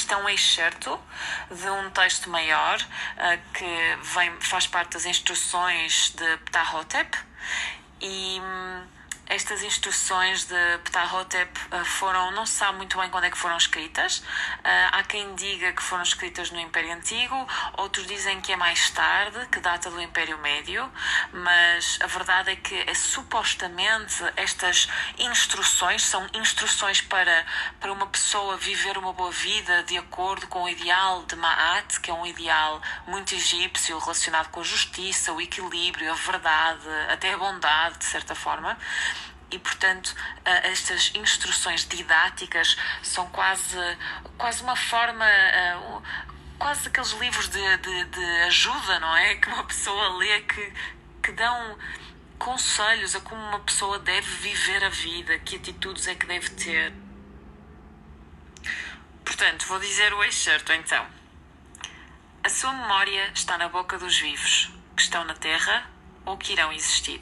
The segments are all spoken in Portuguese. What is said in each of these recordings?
isto é um excerto de um texto maior uh, que vem, faz parte das instruções de Ptahotep e. Estas instruções de Ptahotep eh, foram, não se sabe muito bem quando é que foram escritas. Eh, há quem diga que foram escritas no Império Antigo, outros dizem que é mais tarde, que data do Império Médio, mas a verdade é que é, supostamente estas instruções são instruções para, para uma pessoa viver uma boa vida de acordo com o ideal de Ma'at, que é um ideal muito egípcio relacionado com a justiça, o equilíbrio, a verdade, até a bondade, de certa forma e portanto estas instruções didáticas são quase quase uma forma quase aqueles livros de, de, de ajuda não é? Que uma pessoa lê que que dão conselhos a como uma pessoa deve viver a vida que atitudes é que deve ter. Portanto vou dizer o excerto então. A sua memória está na boca dos vivos que estão na terra ou que irão existir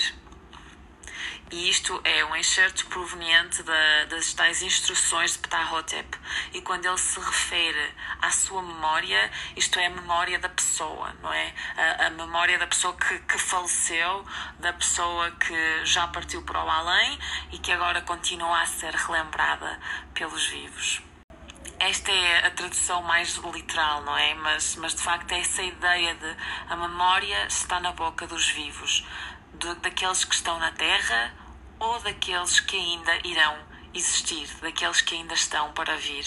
e isto é um excerto proveniente da, das tais instruções de Ptahotep. E quando ele se refere à sua memória, isto é a memória da pessoa, não é? A, a memória da pessoa que, que faleceu, da pessoa que já partiu para o além e que agora continua a ser relembrada pelos vivos esta é a tradução mais literal, não é? Mas, mas de facto é essa ideia de a memória está na boca dos vivos daqueles que estão na Terra ou daqueles que ainda irão existir, daqueles que ainda estão para vir.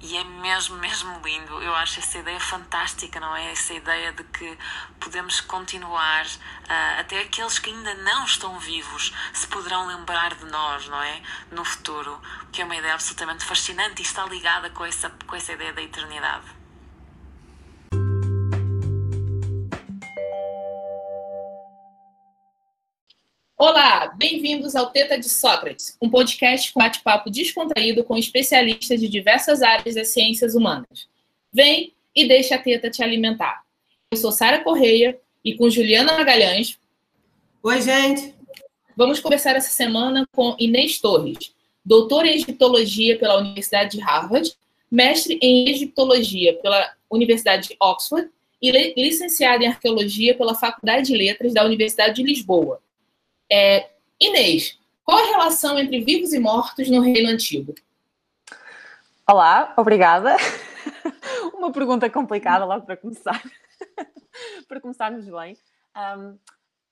E é mesmo, mesmo lindo. Eu acho essa ideia fantástica, não é? Essa ideia de que podemos continuar, uh, até aqueles que ainda não estão vivos se poderão lembrar de nós, não é? No futuro. Que é uma ideia absolutamente fascinante e está ligada com essa, com essa ideia da eternidade. Olá, bem-vindos ao Teta de Sócrates, um podcast com bate-papo descontraído com especialistas de diversas áreas das ciências humanas. Vem e deixa a teta te alimentar. Eu sou Sara Correia e com Juliana Magalhães. Oi, gente. Vamos conversar essa semana com Inês Torres, doutora em egiptologia pela Universidade de Harvard, mestre em egiptologia pela Universidade de Oxford e licenciada em arqueologia pela Faculdade de Letras da Universidade de Lisboa é, Inês, qual a relação entre vivos e mortos no Reino Antigo? Olá, obrigada. Uma pergunta complicada logo para começar. para começarmos bem. Um,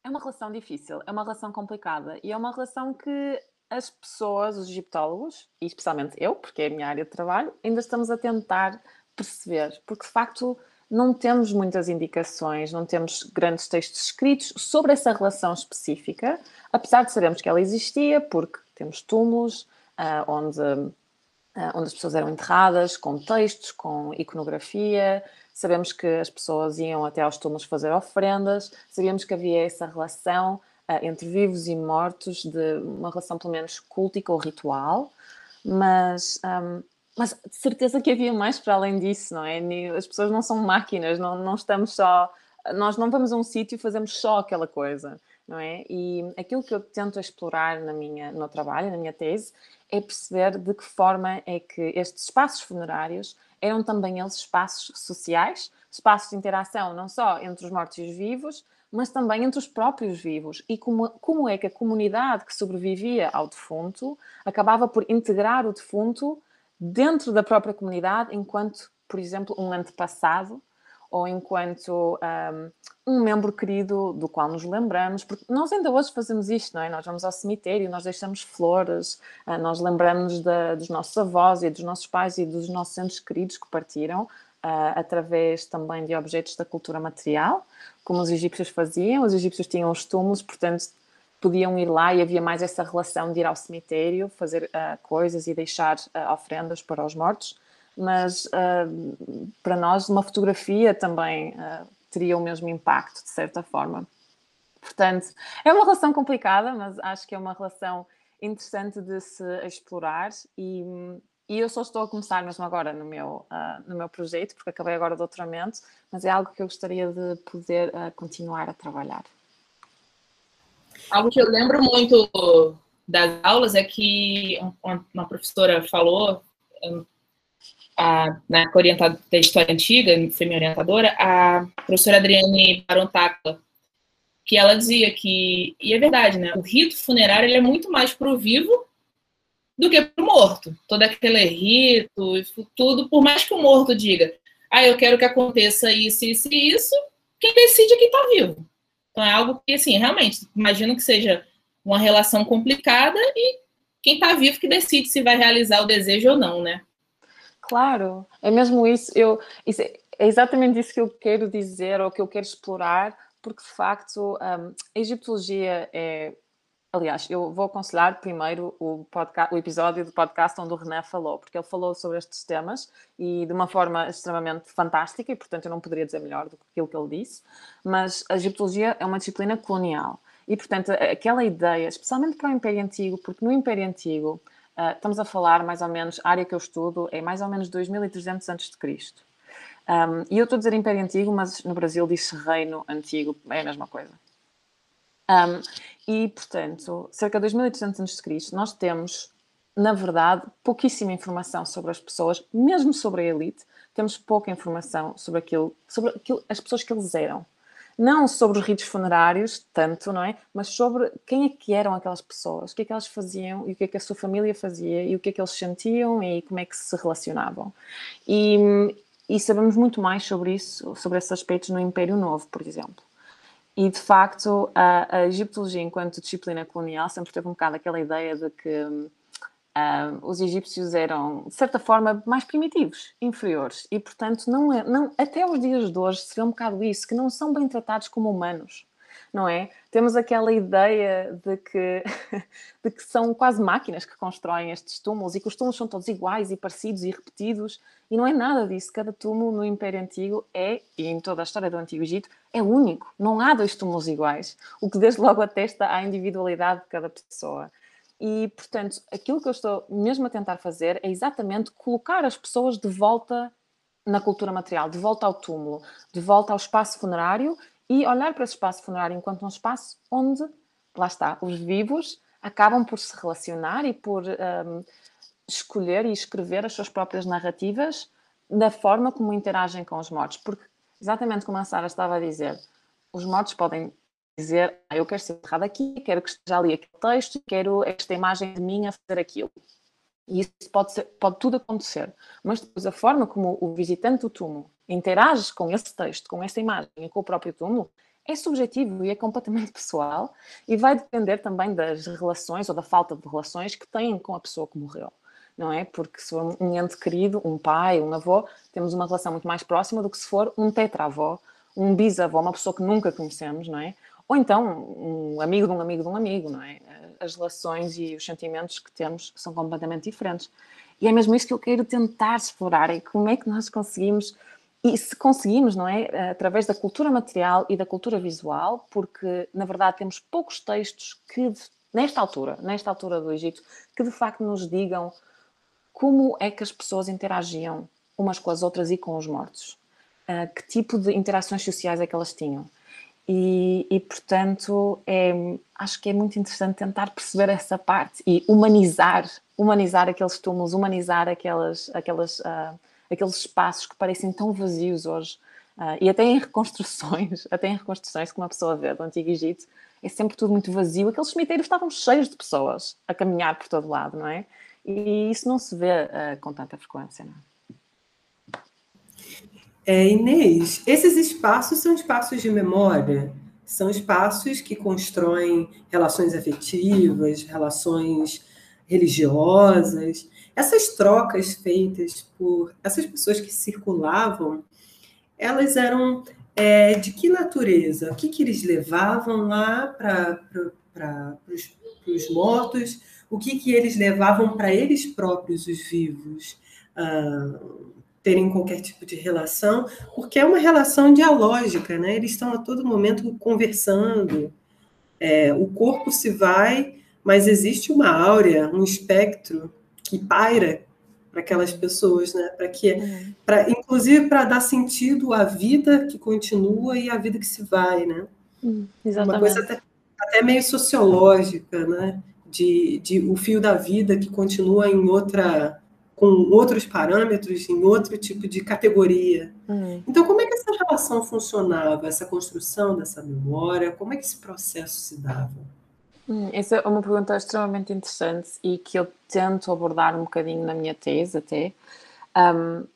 é uma relação difícil, é uma relação complicada e é uma relação que as pessoas, os egiptólogos, e especialmente eu, porque é a minha área de trabalho, ainda estamos a tentar perceber, porque de facto não temos muitas indicações, não temos grandes textos escritos sobre essa relação específica, apesar de sabermos que ela existia, porque temos túmulos uh, onde, uh, onde as pessoas eram enterradas, com textos, com iconografia, sabemos que as pessoas iam até aos túmulos fazer ofrendas, sabíamos que havia essa relação uh, entre vivos e mortos, de uma relação pelo menos cultica ou ritual, mas um, mas de certeza que havia mais para além disso, não é? As pessoas não são máquinas, não, não estamos só. Nós não vamos a um sítio e fazemos só aquela coisa, não é? E aquilo que eu tento explorar na minha, no meu trabalho, na minha tese, é perceber de que forma é que estes espaços funerários eram também eles espaços sociais, espaços de interação não só entre os mortos e os vivos, mas também entre os próprios vivos. E como, como é que a comunidade que sobrevivia ao defunto acabava por integrar o defunto dentro da própria comunidade, enquanto, por exemplo, um antepassado ou enquanto um, um, membro querido do qual nos lembramos, porque nós ainda hoje fazemos isto, não é? Nós vamos ao cemitério, nós deixamos flores, uh, nós lembramos dos nossos avós e dos nossos pais e dos nossos entes queridos que partiram, uh, através também de objetos da cultura material, como os egípcios faziam. Os egípcios tinham os túmulos, portanto, podiam ir lá e havia mais essa relação de ir ao cemitério, fazer uh, coisas e deixar uh, ofrendas para os mortos. Mas uh, para nós, uma fotografia também teria o mesmo impacto, de certa forma. Portanto, é uma relação complicada, mas acho que é uma relação interessante de se explorar e, e eu só estou a começar mesmo agora no meu, no meu projeto, porque acabei agora o doutoramento, mas é algo que eu gostaria de poder continuar a trabalhar. Algo que eu lembro muito das aulas é que uma professora falou, a, na orientada da história antiga, foi minha orientadora, a professora Adriane Barontaca, que ela dizia que, e é verdade, né? O rito funerário ele é muito mais para o vivo do que para o morto. Todo aquele rito, tudo, por mais que o morto diga, ah, eu quero que aconteça isso, isso e isso, quem decide é quem está vivo. Então é algo que, assim, realmente, imagino que seja uma relação complicada e quem está vivo que decide se vai realizar o desejo ou não, né? Claro, é mesmo isso. Eu, isso é, é exatamente isso que eu quero dizer ou que eu quero explorar, porque de facto um, a egiptologia é. Aliás, eu vou aconselhar primeiro o, podcast, o episódio do podcast onde o René falou, porque ele falou sobre estes temas e de uma forma extremamente fantástica, e portanto eu não poderia dizer melhor do que aquilo que ele disse. Mas a egiptologia é uma disciplina colonial e, portanto, aquela ideia, especialmente para o Império Antigo, porque no Império Antigo uh, estamos a falar mais ou menos, a área que eu estudo é mais ou menos 2300 a.C. Um, e eu estou a dizer Império Antigo, mas no Brasil diz-se Reino Antigo, é a mesma coisa. Um, e, portanto, cerca de 2300 a.C., nós temos, na verdade, pouquíssima informação sobre as pessoas, mesmo sobre a elite, temos pouca informação sobre aquilo, sobre aquilo, as pessoas que eles eram. Não sobre os ritos funerários, tanto, não é? Mas sobre quem é que eram aquelas pessoas, o que é que elas faziam e o que é que a sua família fazia e o que é que eles sentiam e como é que se relacionavam. E, e sabemos muito mais sobre isso, sobre esses aspectos no Império Novo, por exemplo. E de facto, a, a egiptologia, enquanto disciplina colonial, sempre teve um bocado aquela ideia de que um, os egípcios eram, de certa forma, mais primitivos, inferiores, e portanto, não, é, não, até os dias de hoje se vê um bocado isso, que não são bem tratados como humanos não é? Temos aquela ideia de que, de que são quase máquinas que constroem estes túmulos e que os túmulos são todos iguais e parecidos e repetidos, e não é nada disso. Cada túmulo no Império Antigo é, e em toda a história do Antigo Egito, é único. Não há dois túmulos iguais, o que desde logo atesta à individualidade de cada pessoa. E, portanto, aquilo que eu estou mesmo a tentar fazer é exatamente colocar as pessoas de volta na cultura material, de volta ao túmulo, de volta ao espaço funerário e olhar para esse espaço funerário enquanto um espaço onde, lá está, os vivos acabam por se relacionar e por um, escolher e escrever as suas próprias narrativas da forma como interagem com os mortos. Porque, exatamente como a Sara estava a dizer, os mortos podem dizer, ah, eu quero ser enterrado aqui, quero que esteja ali aquele texto, quero esta imagem de mim a fazer aquilo. E isso pode, ser, pode tudo acontecer. Mas depois a forma como o visitante do túmulo interage com esse texto, com essa imagem e com o próprio túmulo, é subjetivo e é completamente pessoal e vai depender também das relações ou da falta de relações que têm com a pessoa que morreu, não é? Porque se for um ente querido, um pai, um avô, temos uma relação muito mais próxima do que se for um tetravô, um bisavô, uma pessoa que nunca conhecemos, não é? Ou então um amigo de um amigo de um amigo, não é? As relações e os sentimentos que temos são completamente diferentes. E é mesmo isso que eu quero tentar explorar, é como é que nós conseguimos e se conseguimos, não é? Através da cultura material e da cultura visual, porque na verdade temos poucos textos que, nesta altura, nesta altura do Egito, que de facto nos digam como é que as pessoas interagiam umas com as outras e com os mortos. Uh, que tipo de interações sociais é que elas tinham. E, e, portanto, é, acho que é muito interessante tentar perceber essa parte e humanizar, humanizar aqueles túmulos, humanizar aquelas, aquelas uh, aqueles espaços que parecem tão vazios hoje. Uh, e até em reconstruções, até em reconstruções que uma pessoa vê do Antigo Egito, é sempre tudo muito vazio. Aqueles cemitérios estavam cheios de pessoas a caminhar por todo lado, não é? E isso não se vê uh, com tanta frequência, não é? É, Inês, esses espaços são espaços de memória, são espaços que constroem relações afetivas, relações religiosas. Essas trocas feitas por essas pessoas que circulavam, elas eram é, de que natureza? O que, que eles levavam lá para os mortos? O que, que eles levavam para eles próprios, os vivos, ah, terem qualquer tipo de relação? Porque é uma relação dialógica, né? Eles estão a todo momento conversando. É, o corpo se vai, mas existe uma áurea, um espectro que paira para aquelas pessoas, né? Para que, uhum. para inclusive para dar sentido à vida que continua e à vida que se vai, né? Hum, exatamente. Uma coisa até, até, meio sociológica, né? De, de o fio da vida que continua em outra com outros parâmetros, em outro tipo de categoria. Então, como é que essa relação funcionava, essa construção dessa memória? Como é que esse processo se dava? Hum, essa é uma pergunta extremamente interessante e que eu tento abordar um bocadinho na minha tese até. Um,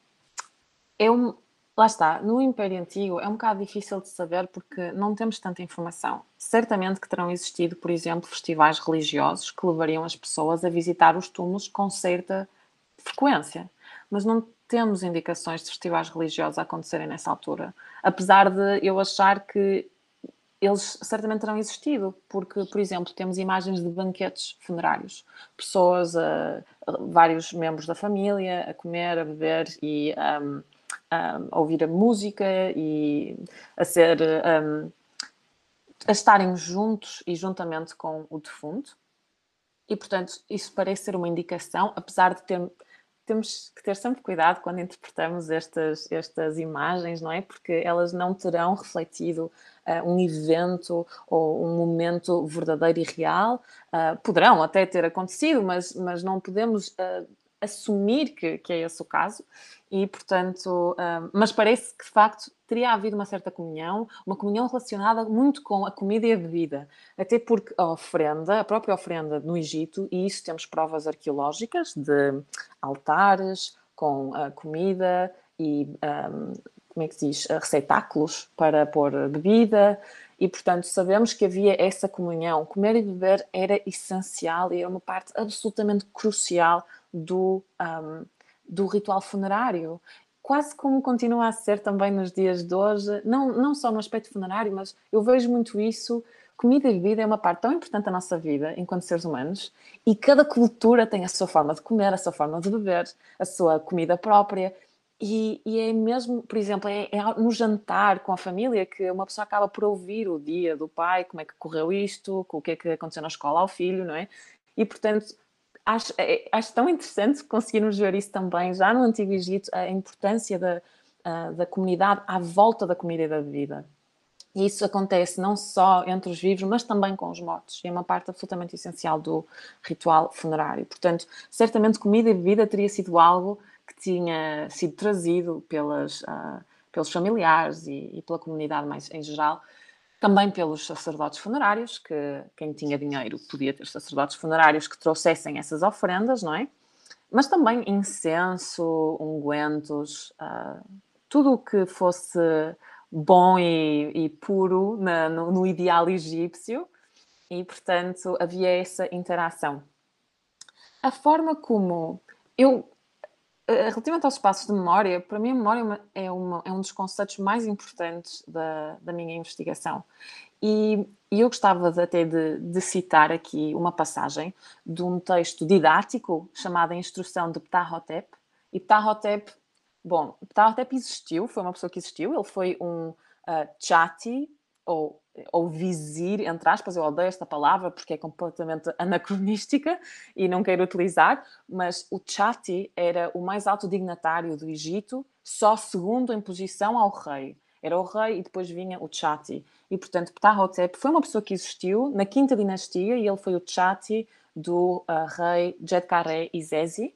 é um, lá está, no Império Antigo é um bocado difícil de saber porque não temos tanta informação. Certamente que terão existido, por exemplo, festivais religiosos que levariam as pessoas a visitar os túmulos com certa frequência, mas não temos indicações de festivais religiosos a acontecerem nessa altura. Apesar de eu achar que eles certamente terão existido, porque, por exemplo, temos imagens de banquetes funerários, pessoas, uh, vários membros da família a comer, a beber e um, a ouvir a música e a ser um, a estarem juntos e juntamente com o defunto. E, portanto, isso parece ser uma indicação, apesar de ter temos que ter sempre cuidado quando interpretamos estas, estas imagens, não é? Porque elas não terão refletido uh, um evento ou um momento verdadeiro e real. Uh, poderão até ter acontecido, mas, mas não podemos uh, assumir que, que é esse o caso. E, portanto, mas parece que de facto teria havido uma certa comunhão, uma comunhão relacionada muito com a comida e a bebida, até porque a oferenda, a própria oferenda no Egito, e isso temos provas arqueológicas de altares com a comida e, um, como é que se diz, receptáculos para pôr bebida, e portanto sabemos que havia essa comunhão. Comer e beber era essencial e era uma parte absolutamente crucial do, um, do ritual funerário quase como continua a ser também nos dias de hoje, não, não só no aspecto funerário, mas eu vejo muito isso. Comida e bebida é uma parte tão importante da nossa vida enquanto seres humanos e cada cultura tem a sua forma de comer, a sua forma de beber, a sua comida própria. E, e é mesmo, por exemplo, é, é, no jantar com a família que uma pessoa acaba por ouvir o dia do pai, como é que correu isto, o que é que aconteceu na escola ao filho, não é? E portanto, acho, é, acho tão interessante conseguirmos ver isso também, já no Antigo Egito, a importância da, da comunidade à volta da comida e da bebida. E isso acontece não só entre os vivos, mas também com os mortos. É uma parte absolutamente essencial do ritual funerário. Portanto, certamente comida e bebida teria sido algo que tinha sido trazido pelas, uh, pelos familiares e, e, pela comunidade mais em geral também pelos sacerdotes funerários, que quem tinha dinheiro podia ter sacerdotes funerários que trouxessem essas ofrendas, não é? Mas também incenso, ungüentos, uh, tudo o que fosse bom e, e puro na, no, no ideal egípcio, e portanto havia essa interação. A forma como eu relativamente aos espaços de memória, para mim a memória é, uma, é um dos conceitos mais importantes da, da minha investigação. E, e eu gostava de, até de, de, citar aqui uma passagem de um texto didático chamado Instrução de Ptahotep. E Ptahotep, bom, Ptahotep existiu, foi uma pessoa que existiu, ele foi um uh, chati, ou ou vizir, entre aspas, eu odeio esta palavra porque é completamente anacronística e não quero utilizar, mas o Chati era o mais alto dignatário do Egito, só segundo em posição ao rei. Era o rei e depois vinha o Chati. E, portanto, Ptahotep foi uma pessoa que existiu na quinta dinastia e ele foi o Chati do uh, rei Jedkare Izezi,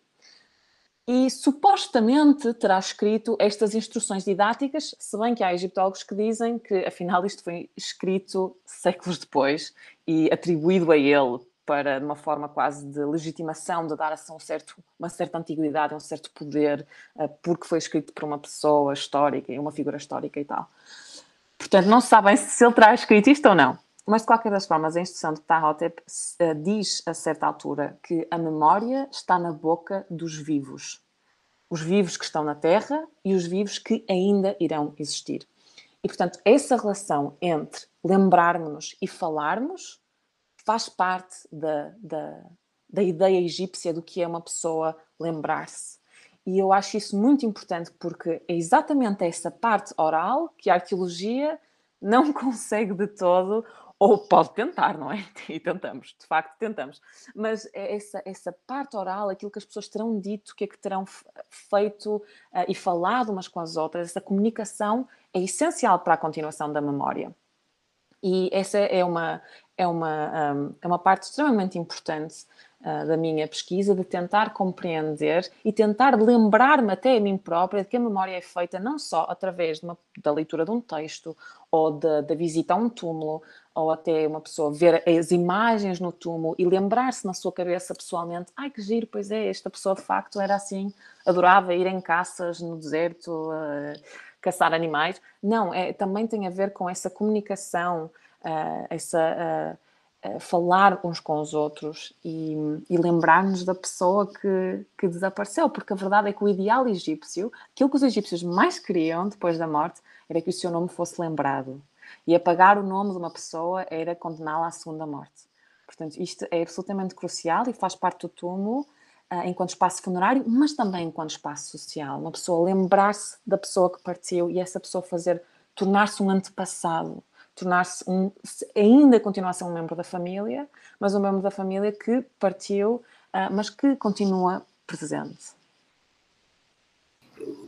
e supostamente terá escrito estas instruções didáticas, se bem que há egiptólogos que dizem que afinal isto foi escrito séculos depois e atribuído a ele para uma forma quase de legitimação, de dar assim um certo, uma certa antiguidade, um certo poder, eh, porque foi escrito por uma pessoa histórica e uma figura histórica e tal. Portanto, não sabem se ele terá escrito isto ou não. Mas, de qualquer das formas, a instrução de Tahotep uh, diz a certa altura que a memória está na boca dos vivos. Os vivos que estão na Terra e os vivos que ainda irão existir. E, portanto, essa relação entre lembrarmos-nos e falarmos faz parte da, da, da ideia egípcia do que é uma pessoa lembrar-se. E eu acho isso muito importante porque é exatamente essa parte oral que a arqueologia não consegue de todo ou pode tentar, não é? E tentamos, de facto tentamos. Mas é essa, essa parte oral, aquilo que as pessoas terão dito, o que é que terão feito uh, e falado umas com as outras, essa comunicação é essencial para a continuação da memória. E essa é uma, é uma, um, é uma parte extremamente importante uh, da minha pesquisa, de tentar compreender e tentar lembrar-me até a mim própria de que a memória é feita não só através uma, da leitura de um texto ou da visita a um túmulo ou até uma pessoa ver as imagens no túmulo e lembrar-se na sua cabeça pessoalmente, ai que giro, pois é, esta pessoa de facto era assim, adorava ir em caças no deserto, uh, caçar animais. Não, é, também tem a ver com essa comunicação, uh, essa falar uns com os outros e, e lembrar-nos da pessoa que, que desapareceu, porque a verdade é que o ideal egípcio, aquilo que os egípcios mais queriam depois da morte, era que o seu nome fosse lembrado e apagar o nome de uma pessoa era condená-la à segunda morte. Portanto, isto é absolutamente crucial e faz parte do túmulo uh, enquanto espaço funerário, mas também enquanto espaço social. Uma pessoa lembrar-se da pessoa que partiu e essa pessoa fazer, tornar-se um antepassado, tornar-se um, ainda continuar a ser um membro da família, mas um membro da família que partiu, uh, mas que continua presente.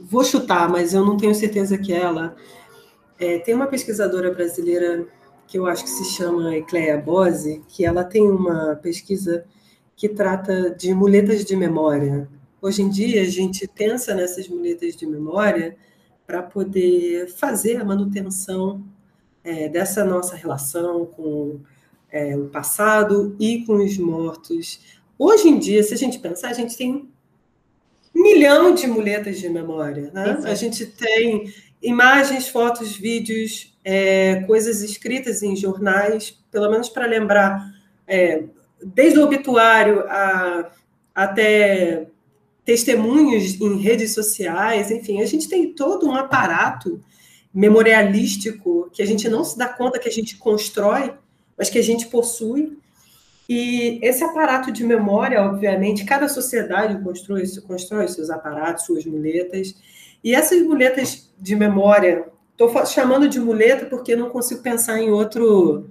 Vou chutar, mas eu não tenho certeza que ela é, tem uma pesquisadora brasileira que eu acho que se chama Ecleia Bose, que ela tem uma pesquisa que trata de muletas de memória. Hoje em dia, a gente pensa nessas muletas de memória para poder fazer a manutenção é, dessa nossa relação com é, o passado e com os mortos. Hoje em dia, se a gente pensar, a gente tem um milhão de muletas de memória. Né? A gente tem imagens, fotos, vídeos, é, coisas escritas em jornais, pelo menos para lembrar, é, desde o obituário a, até testemunhos em redes sociais, enfim, a gente tem todo um aparato memorialístico que a gente não se dá conta que a gente constrói, mas que a gente possui. E esse aparato de memória, obviamente, cada sociedade constrói, constrói seus aparatos, suas muletas. E essas muletas de memória, estou chamando de muleta porque não consigo pensar em outro,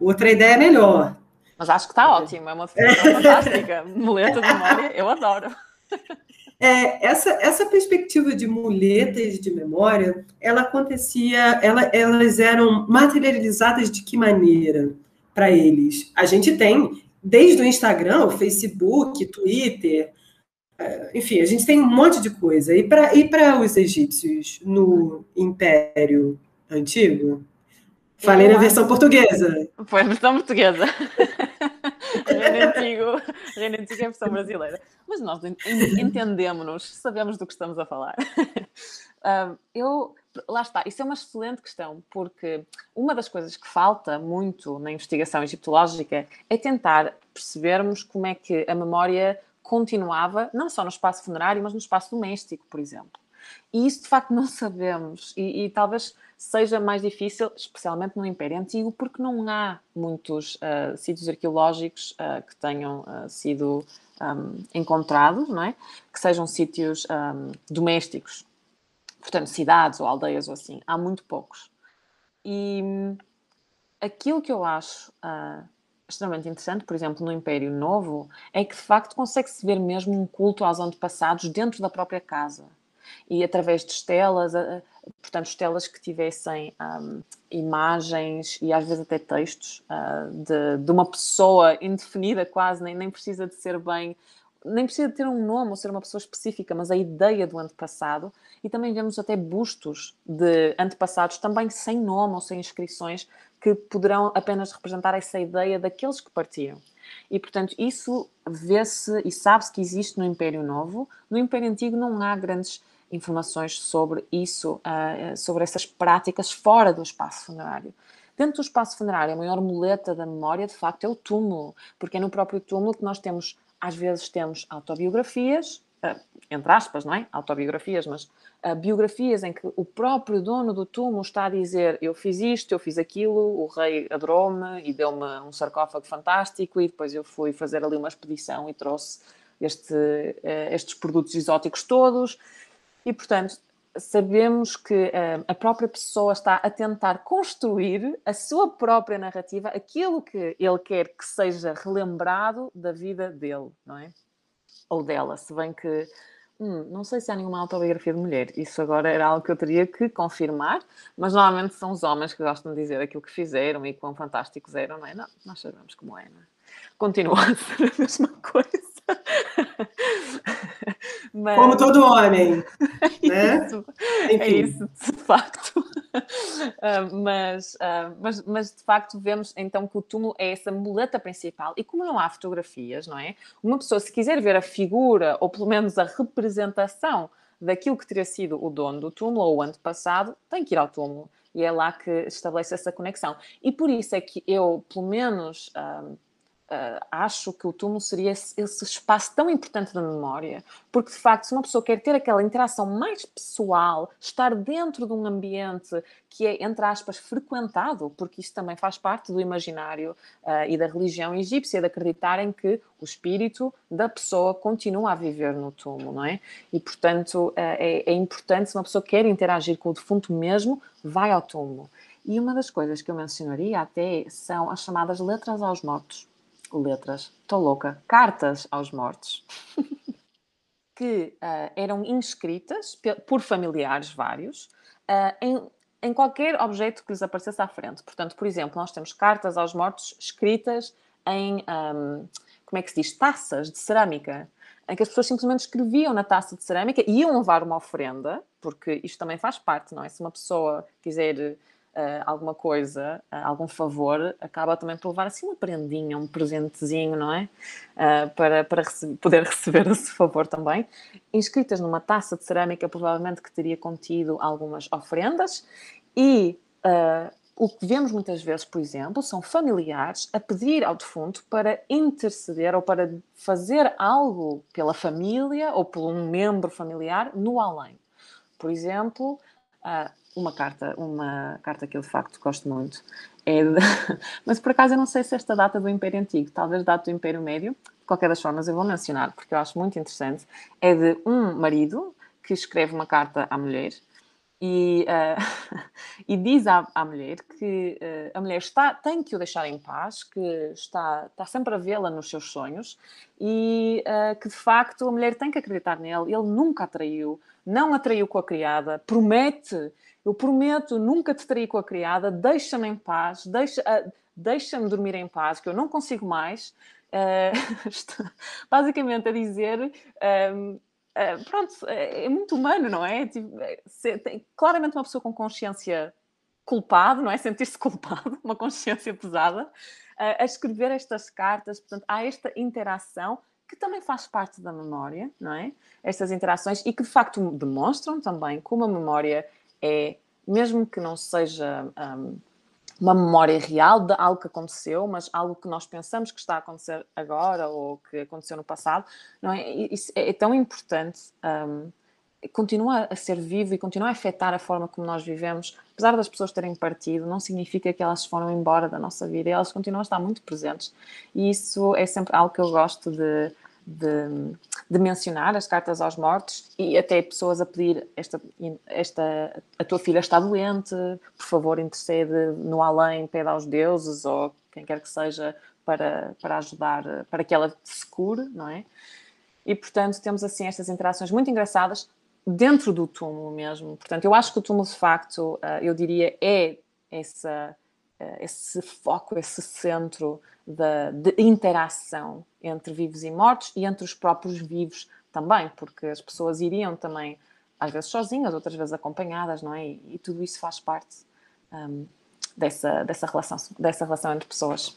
outra ideia melhor. Mas acho que está ótimo, é uma definição fantástica. Muleta de memória, eu adoro. É, essa, essa perspectiva de muletas de memória, ela acontecia, ela, elas eram materializadas de que maneira para eles? A gente tem, desde o Instagram, o Facebook, Twitter, é, enfim, a gente tem um monte de coisa. E para e os egípcios no Império Antigo? Falei na versão portuguesa. Foi a versão portuguesa. Reino Antigo, Reino Antigo é a versão brasileira. Mas nós entendemos-nos, sabemos do que estamos a falar. eu, lá está, isso é uma excelente questão, porque uma das coisas que falta muito na investigação egiptológica é tentar percebermos como é que a memória continuava, não só no espaço funerário, mas no espaço doméstico, por exemplo. E isso de facto não sabemos, e, e talvez seja mais difícil, especialmente no Império Antigo, porque não há muitos uh, sítios arqueológicos uh, que tenham uh, sido um, encontrados, não é? que sejam sítios um, domésticos, portanto, cidades ou aldeias ou assim. Há muito poucos. E aquilo que eu acho extremamente interessante, por exemplo, no Império Novo, é que de facto consegue-se ver mesmo um culto aos antepassados dentro da própria casa. E através de estelas, portanto, estelas que tivessem um, imagens e às vezes até textos uh, de, de, uma pessoa indefinida quase, nem, nem precisa de ser bem, nem precisa de ter um nome ou ser uma pessoa específica, mas a ideia do antepassado. E também vemos até bustos de antepassados, também sem nome ou sem inscrições, que poderão apenas representar essa ideia daqueles que partiram. E, portanto, isso vê-se e sabe-se que existe no Império Novo. No Império Antigo não há grandes informações sobre isso, uh, sobre essas práticas fora do espaço funerário. Dentro do espaço funerário, a maior muleta da memória, de facto, é o túmulo, porque é no próprio túmulo que nós temos, às vezes, temos autobiografias, uh, entre aspas, não é? Autobiografias, mas biografias em que o próprio dono do túmulo está a dizer eu fiz isto, eu fiz aquilo, o rei adorou-me e deu-me um sarcófago fantástico e depois eu fui fazer ali uma expedição e trouxe este, estes produtos exóticos todos. E, portanto, sabemos que uh, a própria pessoa está a tentar construir a sua própria narrativa, aquilo que ele quer que seja relembrado da vida dele, não é? Ou dela, se bem que Hum, não sei se há nenhuma autobiografia de mulher. Isso agora era algo que eu teria que confirmar, mas normalmente são os homens que gostam de dizer aquilo que fizeram e quão fantásticos eram, não é? Não, nós sabemos como é, não é? continua a ser a mesma coisa. Mas... Como todo homem. É né? isso, é isso, de facto. Uh, mas, uh, mas, mas, de facto, vemos então que o túmulo é essa muleta principal. E como não há fotografias, não é? Uma pessoa, se quiser ver a figura, ou pelo menos a representação daquilo que teria sido o dono do túmulo ou o antepassado, tem que ir ao túmulo. E é lá que estabelece essa conexão. E por isso é que eu, pelo menos, uh, Uh, acho que o túmulo seria esse, espaço tão importante da memória, porque de facto, se uma pessoa quer ter aquela interação mais pessoal, estar dentro de um ambiente que é, entre aspas, frequentado, porque isso também faz parte do imaginário uh, e da religião egípcia, de acreditarem que o espírito da pessoa continua a viver no túmulo, não é? E portanto, uh, é, é importante, se uma pessoa quer interagir com o defunto mesmo, vai ao túmulo. E uma das coisas que eu mencionaria até são as chamadas letras aos mortos letras, estou louca, cartas aos mortos, que uh, eram inscritas por familiares vários uh, em, em qualquer objeto que lhes aparecesse à frente. Portanto, por exemplo, nós temos cartas aos mortos escritas em, um, como é que se diz, taças de cerâmica, em que as pessoas simplesmente escreviam na taça de cerâmica e iam levar uma ofrenda, porque isto também faz parte, não é? Se uma pessoa quiser uh, alguma coisa, uh, algum favor, acaba também por levar assim uma prendinha, um presentezinho, não é? Uh, para para rece poder receber esse favor também. Inscritas numa taça de cerâmica, provavelmente que teria contido algumas ofrendas e. o que vemos muitas vezes, por exemplo, são familiares a pedir ao defunto para interceder ou para fazer algo pela família ou por um membro familiar no além. Por exemplo, uma carta, uma carta que eu de facto gosto muito. É de... Mas por acaso eu não sei se esta data do Império Antigo, talvez data do Império Médio, de qualquer das formas eu vou mencionar porque eu acho muito interessante. É de um marido que escreve uma carta à mulher e, uh, e diz à, à, mulher que uh, a mulher está, tem que o deixar em paz, que está, está sempre a vê-la nos seus sonhos e uh, que de facto a mulher tem que acreditar nele. Ele nunca a traiu, não a traiu com a criada, promete eu prometo nunca te trair com a criada, deixa-me em paz, deixa, uh, deixa-me dormir em paz, que eu não consigo mais. Uh, basicamente a dizer. Um, uh, pronto, é, é, muito humano, não é? Tipo, é, se, tem, claramente uma pessoa com consciência culpado, não é? Sentir-se culpado, uma consciência pesada, uh, a escrever estas cartas. Portanto, há esta interação que também faz parte da memória, não é? Estas interações e que de facto demonstram também como a memória é, mesmo que não seja um, uma memória real de algo que aconteceu, mas algo que nós pensamos que está a acontecer agora ou que aconteceu no passado, não é? Isso é, é tão importante. Um, continua a ser vivo e continua a afetar a forma como nós vivemos. Apesar das pessoas terem partido, não significa que elas foram embora da nossa vida, elas continuam a estar muito presentes. E isso é sempre algo que eu gosto de, de, de, mencionar as cartas aos mortos e até pessoas a pedir esta, esta a tua filha está doente, por favor intercede no além, pede aos deuses ou quem quer que seja para, para ajudar, para que ela se cure, não é? E portanto temos assim estas interações muito engraçadas dentro do túmulo mesmo. Portanto, eu acho que o túmulo de facto, eh, eu diria, é essa, esse foco, esse centro da, de interação entre vivos e mortos e entre os próprios vivos também, porque as pessoas iriam também, às vezes sozinhas, outras vezes acompanhadas, não é? E, e tudo isso faz parte um, dessa, dessa, relação, dessa relação entre pessoas.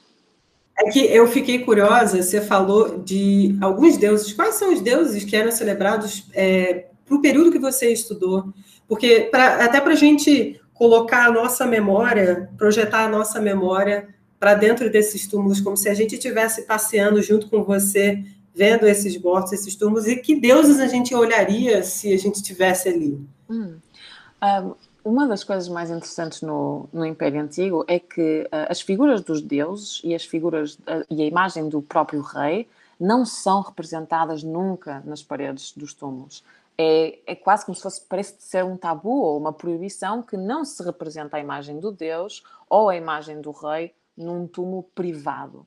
É que eu fiquei curiosa, você falou de alguns deuses. Quais são os deuses que eram celebrados é, para o período que você estudou? Porque pra, até para a gente colocar a nossa memória, projetar a nossa memória para dentro desses túmulos, como se a gente estivesse passeando junto com você, vendo esses mortos, esses túmulos, e que deuses a gente olharia se a gente estivesse ali? Hum. Um, uma das coisas mais interessantes no, no Império Antigo é que uh, as figuras dos deuses e as figuras uh, e a imagem do próprio rei não são representadas nunca nas paredes dos túmulos. É, é, quase como se fosse, parece ser um tabu ou uma proibição que não se representa a imagem do Deus ou a imagem do rei num túmulo privado.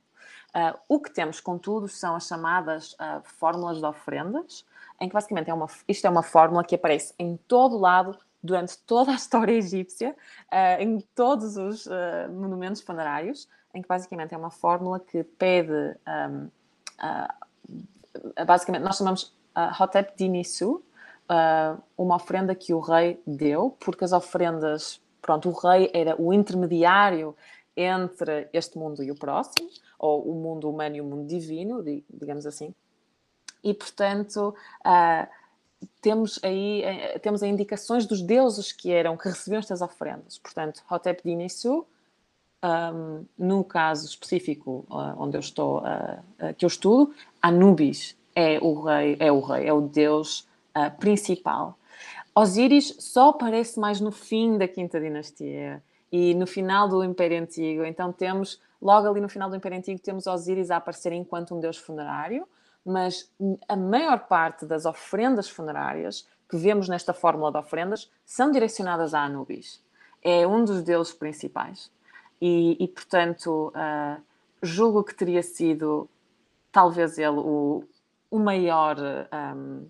Uh, o que temos, contudo, são as chamadas uh, fórmulas de ofrendas, em que basicamente é uma, isto é uma fórmula que aparece em todo lado durante toda a história egípcia, uh, em todos os uh, monumentos funerários, em que basicamente é uma fórmula que pede, um, uh, basicamente, nós chamamos Hotep Dinisu, uma oferenda que o rei deu, porque as oferendas, pronto, o rei era o intermediário entre este mundo e o próximo, ou o mundo humano e o mundo divino, digamos assim. E, portanto, uh, temos aí eh, temos aí indicações dos deuses que eram que recebiam estas oferendas. Portanto, Hotep Dinisu, um, no caso específico uh, onde eu estou, uh, uh, que eu estudo, Anubis é o rei, é o rei, é o deus principal. Osíris só aparece mais no fim da quinta dinastia e no final do Império Antigo. Então temos logo ali no final do Império Antigo temos Osíris a aparecer enquanto um deus funerário mas a maior parte das oferendas funerárias que vemos nesta fórmula de oferendas são direcionadas a Anubis. É um dos deuses principais. E, e portanto, uh, julgo que teria sido, talvez ele, o, o maior, um,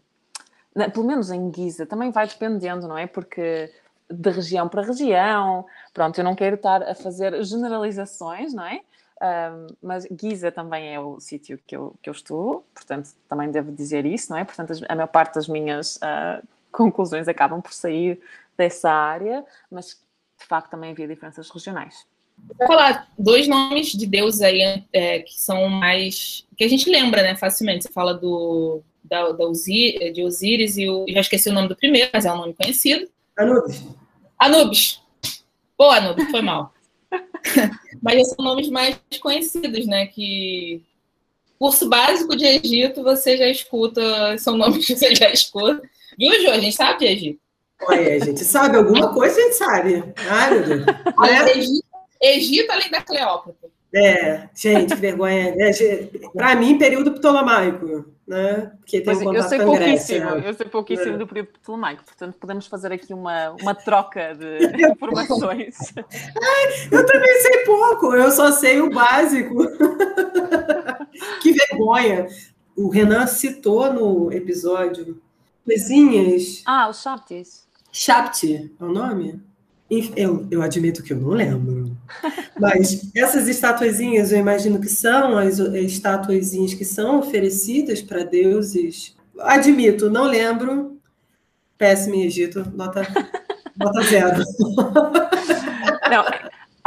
pelo menos em Giza, também vai dependendo, não é? Porque de região para região, pronto, eu não quero estar a fazer generalizações, não é? Mas Giza também é o sítio que eu, que eu estudo, portanto, também devo dizer isso, não é? Portanto, a maior parte das minhas uh, conclusões acabam por sair dessa área, mas de facto também havia diferenças regionais. Vou falar dois nomes de deuses aí é, que são mais. que a gente lembra, né, facilmente. Você fala do, da, da Osir, de Osíris e o, já esqueci o nome do primeiro, mas é um nome conhecido. Anubis. Anubis. Boa, Anubis, foi mal. Mas são nomes mais conhecidos, né? Que curso básico de Egito você já escuta, são nomes que você já escuta. Viu, Jô? A gente sabe de Egito. Olha, a gente sabe alguma coisa, a gente sabe. Ai, meu Deus. Egito, Egito, além da Cleópatra. É, gente, que vergonha. É, Para mim, período ptolomaico, né? Porque tem um eu sei pouquíssimo, eu sei pouquíssimo é. do período ptolomaico, portanto podemos fazer aqui uma, uma troca de informações. Ai, eu também sei pouco, eu só sei o básico. que vergonha. O Renan citou no episódio coisinhas. Ah, os Shaptis. Shapti é o nome? Eu, eu admito que eu não lembro. Mas essas estatuezinhas, eu imagino que são as estatuezinhas que são oferecidas para deuses. Admito, não lembro. Péssimo em Egito, nota, nota zero. Não,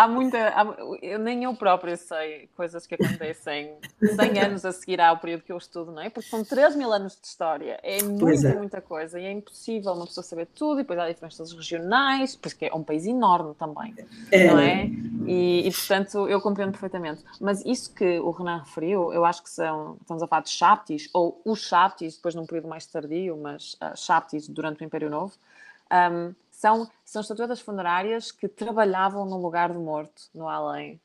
há muita. Há, eu, nem eu própria sei coisas que acontecem 100 anos a seguir ao período que eu estudo, não é? Porque são 3 mil anos de história. É muita, é. muita coisa. E é impossível uma pessoa saber tudo. E depois há diferenças regionais, porque é um país enorme também, é. não é? E, e, portanto, eu compreendo perfeitamente. Mas isso que o Renan referiu, eu acho que são. Estamos a falar de Shaptis, ou os Shaptis, depois num período mais tardio, mas uh, Shaptis durante o Império Novo. Um, são, são estatuetas funerárias que trabalhavam no lugar do morto, no além.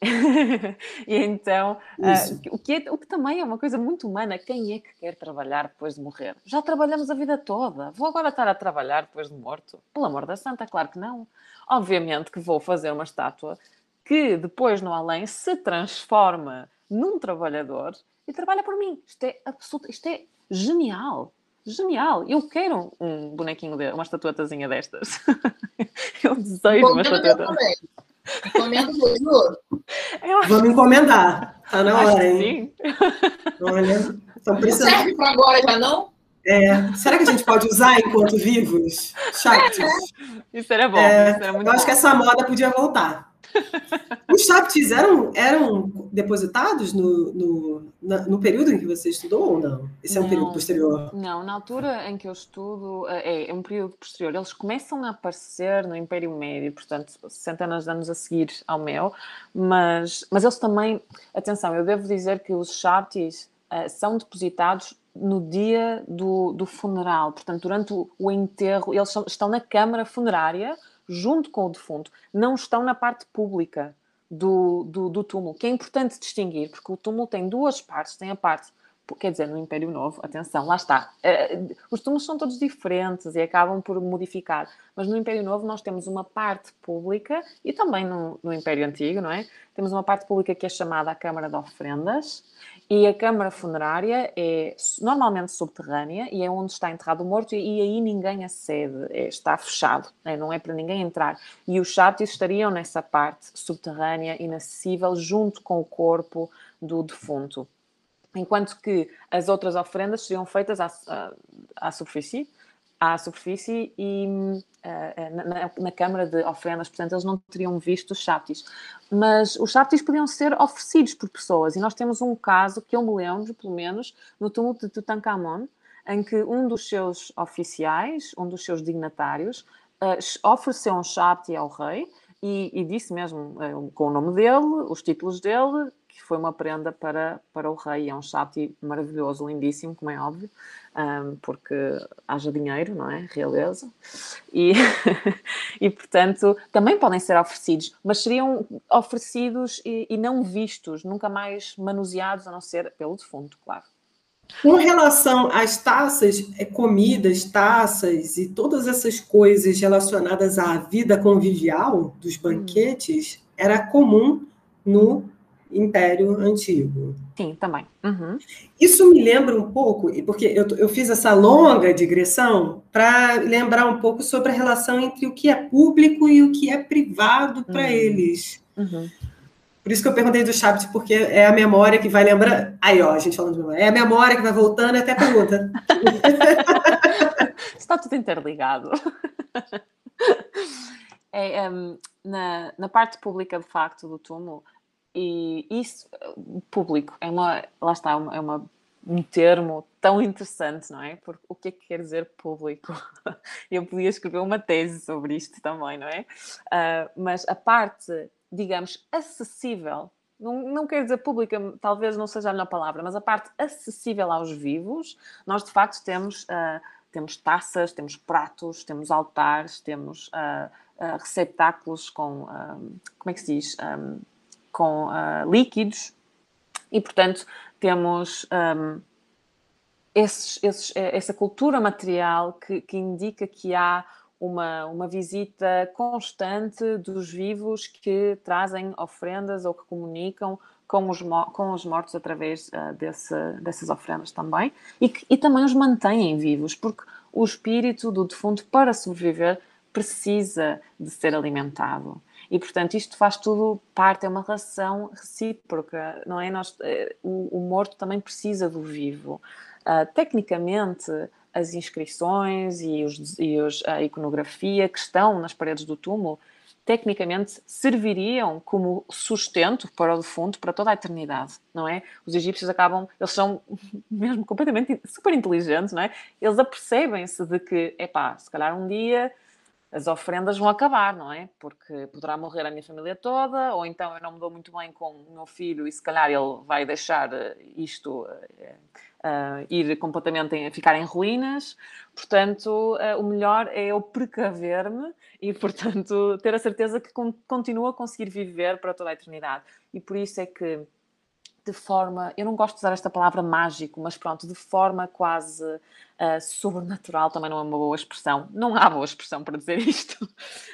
e então, uh, o, que é, o que também é uma coisa muito humana, quem é que quer trabalhar depois de morrer? Já trabalhamos a vida toda, vou agora estar a trabalhar depois de morto? Pelo amor da santa, claro que não. Obviamente que vou fazer uma estátua que depois no além se transforma num trabalhador e trabalha por mim. Isto é absoluto, isto é genial genial, eu quero um bonequinho, de, uma estatuetazinha destas. eu desejo uma estatueta. Encomenda do Vamos encomendar. Está na hora, hein? Sim. Olha, estão precisando. Serve para agora já não? É, será que a gente pode usar enquanto vivos? Chatos. Isso era bom. É, isso era muito eu bom. acho que essa moda podia voltar. Os chaptis eram, eram depositados no, no, na, no período em que você estudou ou não? Esse é um não, período posterior? Não, na altura em que eu estudo, é, é, um período posterior. Eles começam a aparecer no Império Médio, portanto, centenas de anos a seguir ao meu, mas, mas eles também, atenção, eu devo dizer que os chaptis uh, são depositados no dia do, do funeral, portanto, durante o, o enterro, eles são, estão na câmara funerária junto com o defunto, não estão na parte pública do, do, do túmulo, que é importante distinguir, porque o túmulo tem duas partes, tem a parte quer dizer, no Império Novo, atenção, lá está. Uh, os túmulos são todos diferentes e acabam por modificar, mas no Império Novo nós temos uma parte pública e também no, no Império Antigo, não é? Temos uma parte pública que é chamada a Câmara de Ofrendas e a Câmara Funerária é normalmente subterrânea e é onde está enterrado o morto e, aí ninguém acede, é, está fechado, é, não é para ninguém entrar. E os cháptis estariam nessa parte subterrânea, inacessível, junto com o corpo do defunto enquanto que as outras ofrendas seriam feitas à, à, à superfície, à superfície e uh, na, na, Câmara de Ofrendas, portanto, eles não teriam visto os chaptis. Mas os chaptis podiam ser oferecidos por pessoas, e nós temos um caso que eu me lembro, pelo menos, no túmulo de Tutankhamon, em que um dos seus oficiais, um dos seus dignatários, uh, ofereceu um chapti ao rei e, e disse mesmo uh, com o nome dele, os títulos dele, que foi uma prenda para, para o rei. É um chapti maravilhoso, lindíssimo, como é óbvio, um, porque haja dinheiro, não é? Realeza. E, e, portanto, também podem ser oferecidos, mas seriam oferecidos e, e não vistos, nunca mais manuseados, a não ser pelo defunto, claro. Com relação às taças, é, comidas, taças e todas essas coisas relacionadas à vida convivial dos banquetes, era comum no Império Antigo. Sim, também. Uhum. Isso me lembra um pouco, porque eu, eu fiz essa longa digressão para lembrar um pouco sobre a relação entre o que é público e o que é privado para uhum. eles. Uhum. Por isso que eu perguntei do Chabit, porque é a memória que vai lembrar. Aí, ó, a gente falando de memória. É a memória que vai voltando até a pergunta. Está tudo interligado. É, um, na, na parte pública, de facto, do túmulo, e isso, público, é uma, lá está, é uma, um termo tão interessante, não é? Porque o que é que quer dizer público? Eu podia escrever uma tese sobre isto também, não é? Uh, mas a parte, digamos, acessível, não, não quer dizer pública, talvez não seja a melhor palavra, mas a parte acessível aos vivos, nós de facto temos, uh, temos taças, temos pratos, temos altares, temos uh, receptáculos com, como é que se diz? Um, com uh, líquidos e, portanto, temos um, esses, esses, eh, essa cultura material que, que, indica que há uma, uma visita constante dos vivos que trazem ofrendas ou que comunicam com os, com os mortos através uh, desse, dessas ofrendas também e, que, e também os mantêm vivos, porque o espírito do defunto, para sobreviver, precisa de ser alimentado. E, portanto, isto faz tudo parte, é uma relação recíproca, não é? Nós, eh, o, o morto também precisa do vivo. Uh, tecnicamente, as inscrições e, os, e os, a iconografia que estão nas paredes do túmulo, tecnicamente serviriam como sustento para o defunto para toda a eternidade, não é? Os egípcios acabam, eles são mesmo completamente super inteligentes, não é? Eles apercebem-se de que, epá, se calhar um dia as ofrendas vão acabar, não é? Porque poderá morrer a minha família toda, ou então eu não me dou muito bem com o meu filho e se calhar ele vai deixar eh, isto uh, ir completamente, em, ficar em ruínas. Portanto, uh, o melhor é eu precaver-me e, portanto, ter a certeza que con continuo a conseguir viver para toda a eternidade. E por isso é que de forma, eu não gosto de usar esta palavra mágico, mas pronto, de forma quase uh, sobrenatural, também não é uma boa expressão, não há boa expressão para dizer isto,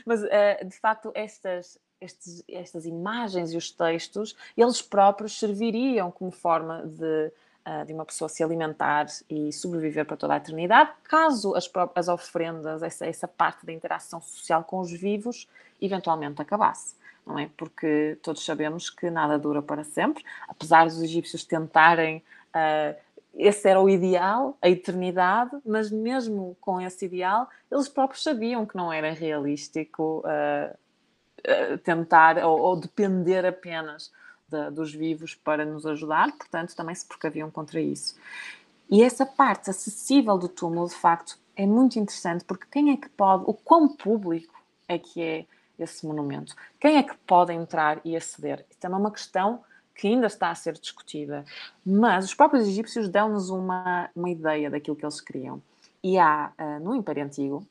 mas uh, de facto estas, estes, estas imagens e os textos, eles próprios serviriam como forma de, uh, de uma pessoa se alimentar e sobreviver para toda a eternidade, caso as, as ofrendas, essa, essa parte da interação social com os vivos, eventualmente acabasse não é? Porque todos sabemos que nada dura para sempre, apesar dos egípcios tentarem. Uh, esse era o ideal, a eternidade, mas mesmo com esse ideal, eles próprios sabiam que não era realístico uh, uh, tentar ou, ou, depender apenas de, dos vivos para nos ajudar, portanto, também se precaviam contra isso. E essa parte acessível do túmulo, de facto, é muito interessante, porque quem é que pode, o quão público é que é esse monumento. Quem é que pode entrar e aceder? Também é uma questão que ainda está a ser discutida, mas os próprios egípcios dão-nos uma, uma ideia daquilo que eles queriam. E há, uh, no Império Antigo,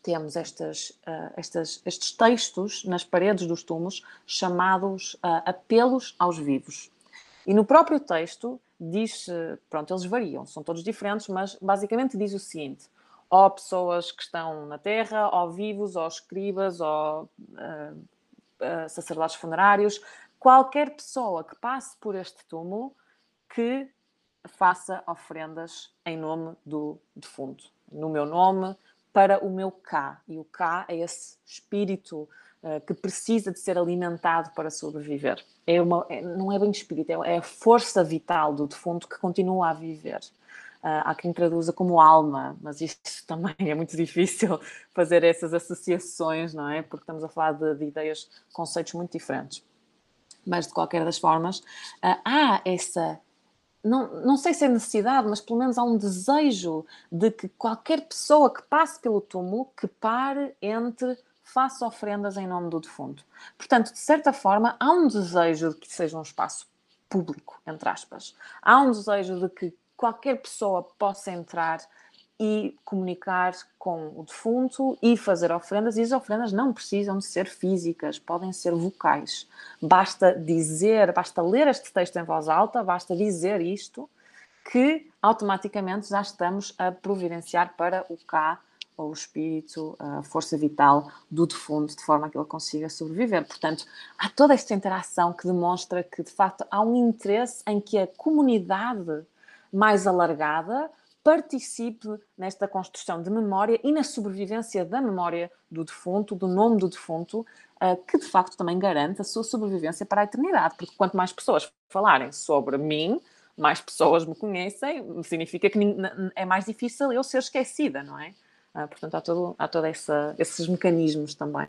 temos estas, uh, estas, estes textos nas paredes dos túmulos chamados uh, apelos aos vivos. E no próprio texto diz, pronto, eles variam, são todos diferentes, mas basicamente diz o seguinte: ou pessoas que estão na terra, ou vivos, ou escribas, ou uh, uh, sacerdotes funerários, qualquer pessoa que passe por este túmulo que faça ofrendas em nome do defunto, no meu nome, para o meu cá. E o cá é esse espírito uh, que precisa de ser alimentado para sobreviver. É uma, é, não é bem espírito, é, é a força vital do defunto que continua a viver. Há quem traduza como alma, mas isto também é muito difícil fazer essas associações, não é? Porque estamos a falar de, de ideias, conceitos muito diferentes. Mas, de qualquer das formas, uh, há essa não, não sei se é necessidade, mas pelo menos há um desejo de que qualquer pessoa que passe pelo túmulo, que pare, entre, faça ofrendas em nome do defunto. Portanto, de certa forma, há um desejo de que seja um espaço público, entre aspas. Há um desejo de que qualquer pessoa possa entrar e comunicar com o defunto e fazer ofrendas. E as ofrendas não precisam de ser físicas, podem ser vocais. Basta dizer, basta ler este texto em voz alta, basta dizer isto, que automaticamente já estamos a providenciar para o cá ou o espírito, a força vital do defunto, de forma que ele consiga sobreviver. Portanto, há toda esta interação que demonstra que, de facto, há um interesse em que a comunidade mais alargada participe nesta construção de memória e na sobrevivência da memória do defunto, do nome do defunto, uh, que de facto também garante a sua sobrevivência para a eternidade, porque quanto mais pessoas falarem sobre mim, mais pessoas me conhecem, significa que é mais difícil eu ser esquecida, não é? Uh, portanto, há todo, há todo essa, esses mecanismos também.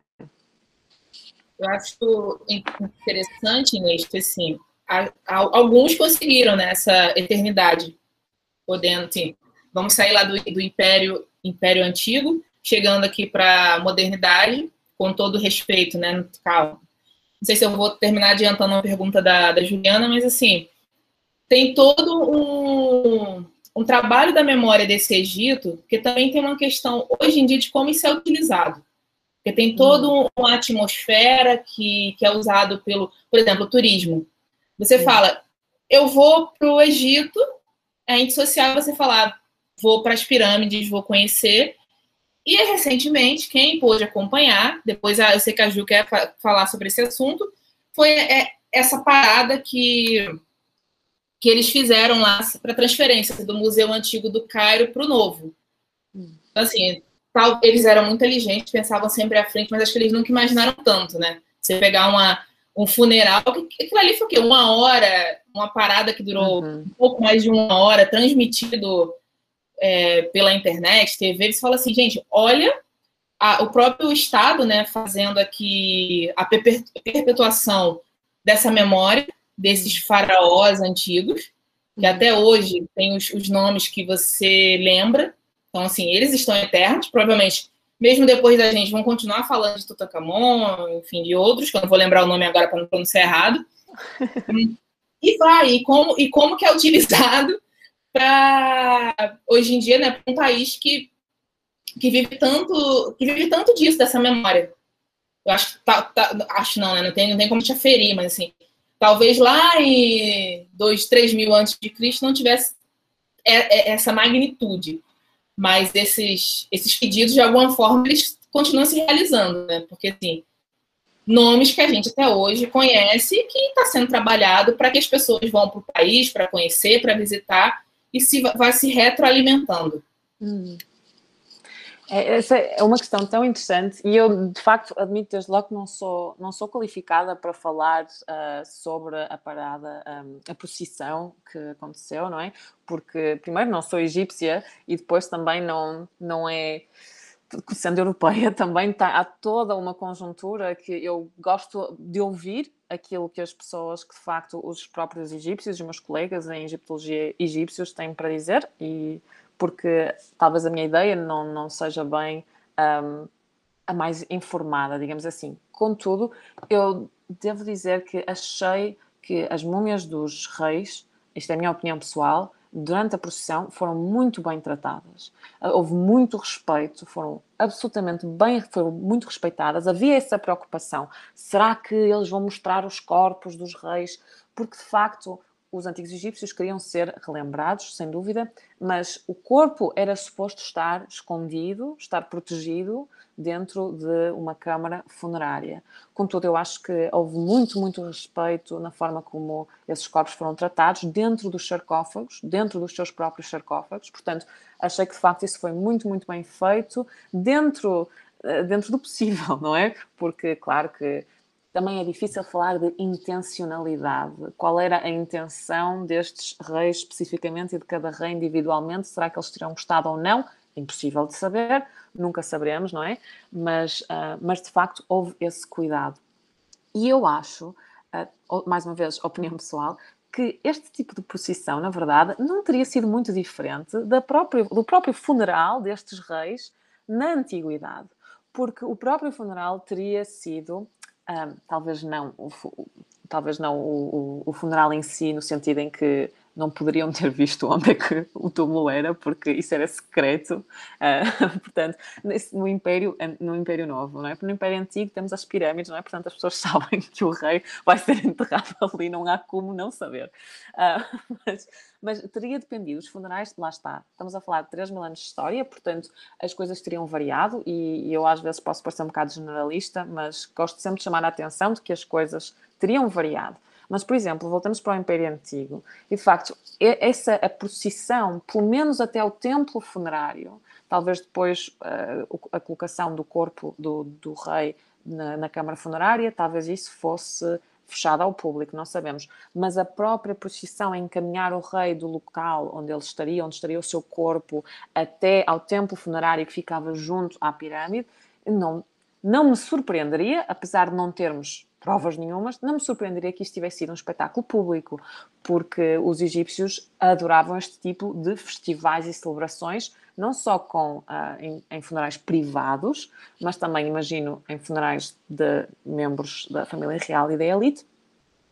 Eu acho interessante nisso, assim, alguns conseguiram nessa né, eternidade, podendo, sim, Vamos sair lá do, do Império, Império Antigo, chegando aqui para a modernidade, com todo respeito, né? Calma. Não sei se eu vou terminar adiantando uma pergunta da, da Juliana, mas assim, tem todo um, um trabalho da memória desse Egito, que também tem uma questão, hoje em dia, de como isso é utilizado. Porque tem toda hum. uma atmosfera que, que é usado pelo, por exemplo, turismo. Você fala, eu vou para o Egito, a rede social você falar, vou para as pirâmides, vou conhecer. E recentemente, quem pôde acompanhar, depois eu sei que a Ju quer falar sobre esse assunto, foi é, essa parada que, que eles fizeram lá para transferência do Museu Antigo do Cairo para o Novo. Então, assim, tal, eles eram muito inteligentes, pensavam sempre à frente, mas acho que eles nunca imaginaram tanto, né? Você pegar uma, um funeral, aquilo ali foi o quê? Uma hora, uma parada que durou uhum. um pouco mais de uma hora, transmitido é, pela internet, TV, você fala assim, gente, olha a, o próprio Estado né, fazendo aqui a perpetuação dessa memória desses faraós antigos, que até hoje tem os, os nomes que você lembra. Então, assim, eles estão eternos, provavelmente, mesmo depois da gente, vão continuar falando de Tutankhamon, enfim, de outros, que eu não vou lembrar o nome agora para não pronunciar errado. e vai, e como, e como que é utilizado para hoje em dia, né, um país que, que vive tanto que vive tanto disso dessa memória. Eu acho tá, tá, acho não, né, não tem não tem como te aferir, mas assim, talvez lá em dois, três mil antes de Cristo não tivesse essa magnitude, mas esses esses pedidos de alguma forma eles continuam se realizando, né? Porque assim, nomes que a gente até hoje conhece que está sendo trabalhado para que as pessoas vão para o país para conhecer, para visitar e se vai se retroalimentando. Hum. É, essa é uma questão tão interessante e eu, de facto, admito desde logo que não sou, não sou qualificada para falar uh, sobre a parada, um, a procissão que aconteceu, não é? Porque, primeiro, não sou egípcia e depois também não, não é sendo europeia, também tá, há toda uma conjuntura que eu gosto de ouvir aquilo que as pessoas, que de facto os próprios egípcios, os meus colegas em egiptologia egípcios têm para dizer, e porque talvez a minha ideia não, não seja bem um, a mais informada, digamos assim. Contudo, eu devo dizer que achei que as múmias dos reis, isto é a minha opinião pessoal, durante a procissão foram muito bem tratadas. Houve muito respeito, foram absolutamente bem, foram muito respeitadas. Havia essa preocupação: será que eles vão mostrar os corpos dos reis? Porque de facto os antigos egípcios queriam ser relembrados, sem dúvida, mas o corpo era suposto estar escondido, estar protegido dentro de uma câmara funerária. Contudo, eu acho que houve muito, muito respeito na forma como esses corpos foram tratados dentro dos sarcófagos, dentro dos seus próprios sarcófagos. Portanto, achei que de facto isso foi muito, muito bem feito dentro, eh, dentro do possível, não é? Porque, claro que também é difícil falar de intencionalidade. Qual era a intenção destes reis especificamente e de cada rei individualmente? Será que eles teriam gostado ou não? Impossível de saber, nunca saberemos, não é? Mas, uh, mas de facto houve esse cuidado. E eu acho, uh, mais uma vez, opinião pessoal, que este tipo de procissão, na verdade, não teria sido muito diferente da própria, do próprio funeral destes reis na antiguidade. Porque o próprio funeral teria sido talvez não, o, talvez não o, o, o, funeral em si, no sentido em que não poderiam ter visto onde é que o túmulo era, porque isso era secreto. Uh, portanto, no Império, no Império Novo, não é? No Império Antigo temos as pirâmides, não é? Portanto, as pessoas sabem que o rei vai ser enterrado ali, não há como não saber. Uh, mas, mas, teria dependido, os funerais, lá está, estamos a falar de 3 mil anos de história, portanto, as coisas teriam variado e, e eu às vezes posso parecer um bocado generalista, mas gosto sempre de chamar a atenção de que as coisas teriam variado. Mas, por exemplo, voltamos para o Império Antigo e, de facto, essa a procissão, pelo menos até o templo funerário, talvez depois uh, a colocação do corpo do, do rei na, na Câmara Funerária, talvez isso fosse fechado ao público, não sabemos. Mas a própria procissão encaminhar o rei do local onde ele estaria, onde estaria o seu corpo, até ao templo funerário que ficava junto à pirâmide, não, não me surpreenderia, apesar de não termos provas nenhumas, não me surpreenderia que isto tivesse sido um espetáculo público, porque os egípcios adoravam este tipo de festivais e celebrações, não só com, uh, em, em, funerais privados, mas também, imagino, em funerais de membros da família real e da elite,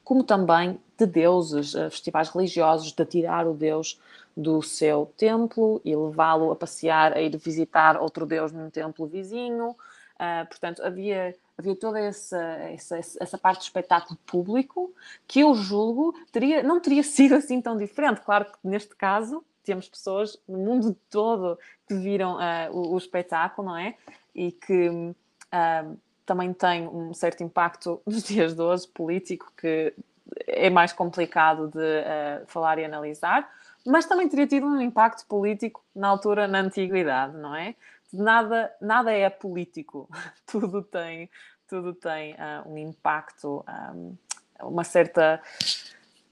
como também de deuses, uh, festivais religiosos, de tirar o deus do seu templo e levá-lo a passear, a ir visitar outro deus num templo vizinho. Uh, portanto, havia havia toda essa, essa, essa parte do espetáculo público que eu julgo teria, não teria sido assim tão diferente. Claro que neste caso temos pessoas no mundo todo que viram uh, o, o, espetáculo, não é? E que uh, também tem um certo impacto nos dias de hoje político que é mais complicado de uh, falar e analisar, mas também teria tido um impacto político na altura, na antiguidade, não é? Nada, nada é político, tudo tem, tudo tem uh, um impacto, um, uma certa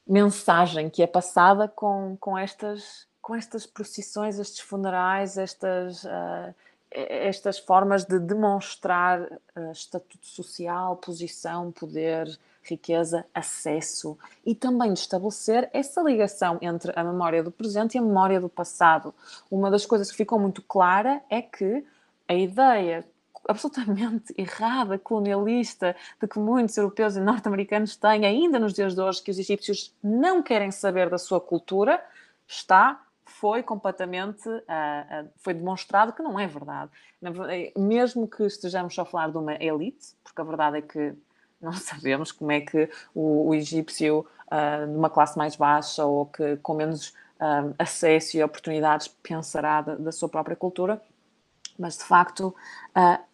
mensagem que é passada com, com, estas, com estas procissões, estes funerais, estas, uh, estas formas de demonstrar uh, estatuto social, posição, poder, riqueza, acesso e também de estabelecer essa ligação entre a memória do presente e a memória do passado. Uma das coisas que ficou muito clara é que a ideia absolutamente errada, colonialista, de que muitos europeus e norte-americanos têm ainda nos dias de hoje, que os egípcios não querem saber da sua cultura, está foi completamente uh, uh, foi demonstrado que não é verdade. Mesmo que estejamos a falar de uma elite, porque a verdade é que não sabemos como é que o, o egípcio uh, numa classe mais baixa ou que com menos acesso e oportunidades pensará da, da, sua própria cultura, mas de facto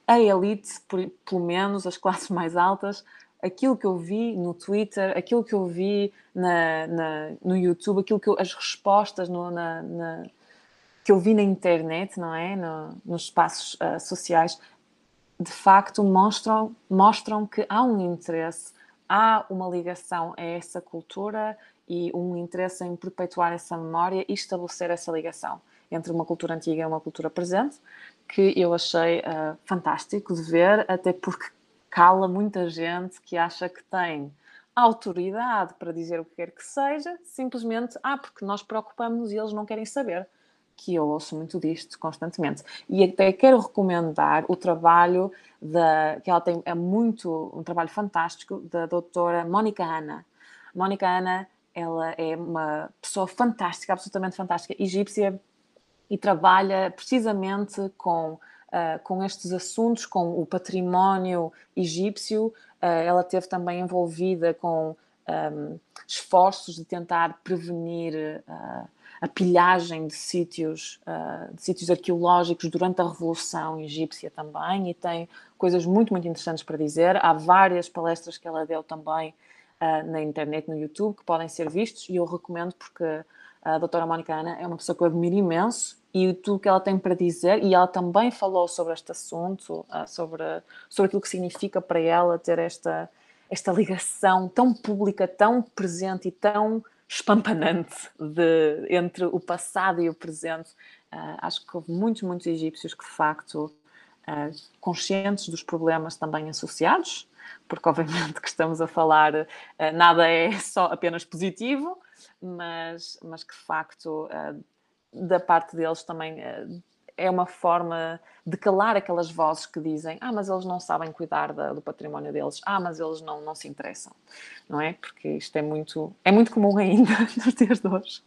a elite, por, pelo menos as classes mais altas, aquilo que eu vi no Twitter, aquilo que eu vi na, na no YouTube, aquilo que eu, as respostas no, na, na, que eu vi na internet, não é, no, nos espaços uh, sociais, de facto mostram, mostram que há um interesse, há uma ligação a essa cultura e um interesse em perpetuar essa memória e estabelecer essa ligação entre uma cultura antiga e uma cultura presente, que eu achei uh, fantástico de ver, até porque cala muita gente que acha que tem autoridade para dizer o que quer que seja, simplesmente, ah, porque nós preocupamos-nos e eles não querem saber que eu ouço muito disto constantemente. E até quero recomendar o trabalho da, que ela tem, é muito, um trabalho fantástico, da doutora Mónica Ana. Mónica Ana, ela é uma pessoa fantástica, absolutamente fantástica, egípcia, e trabalha precisamente com, uh, com estes assuntos, com o património egípcio. Uh, ela teve também envolvida com um, esforços de tentar prevenir uh, a pilhagem de sítios, de sítios arqueológicos durante a Revolução Egípcia também, e tem coisas muito, muito interessantes para dizer. Há várias palestras que ela deu também na internet, no YouTube, que podem ser vistos, e eu recomendo porque a doutora Mónica Ana é uma pessoa que eu admiro imenso e tudo que ela tem para dizer, e ela também falou sobre este assunto, uh, sobre, sobre aquilo que significa para ela ter esta, esta ligação tão pública, tão presente e tão espampanante de, entre o passado e o presente. Uh, acho que houve muitos, muitos egípcios que, de facto, uh, conscientes dos problemas também associados, porque, obviamente, que estamos a falar, uh, nada é só apenas positivo, mas, mas que, de facto, da parte deles também é uma forma de calar aquelas vozes que dizem ah, mas eles não sabem cuidar da, do património deles, ah, mas eles não, não se interessam, não é? Porque isto é muito, é muito comum ainda nos dias de hoje.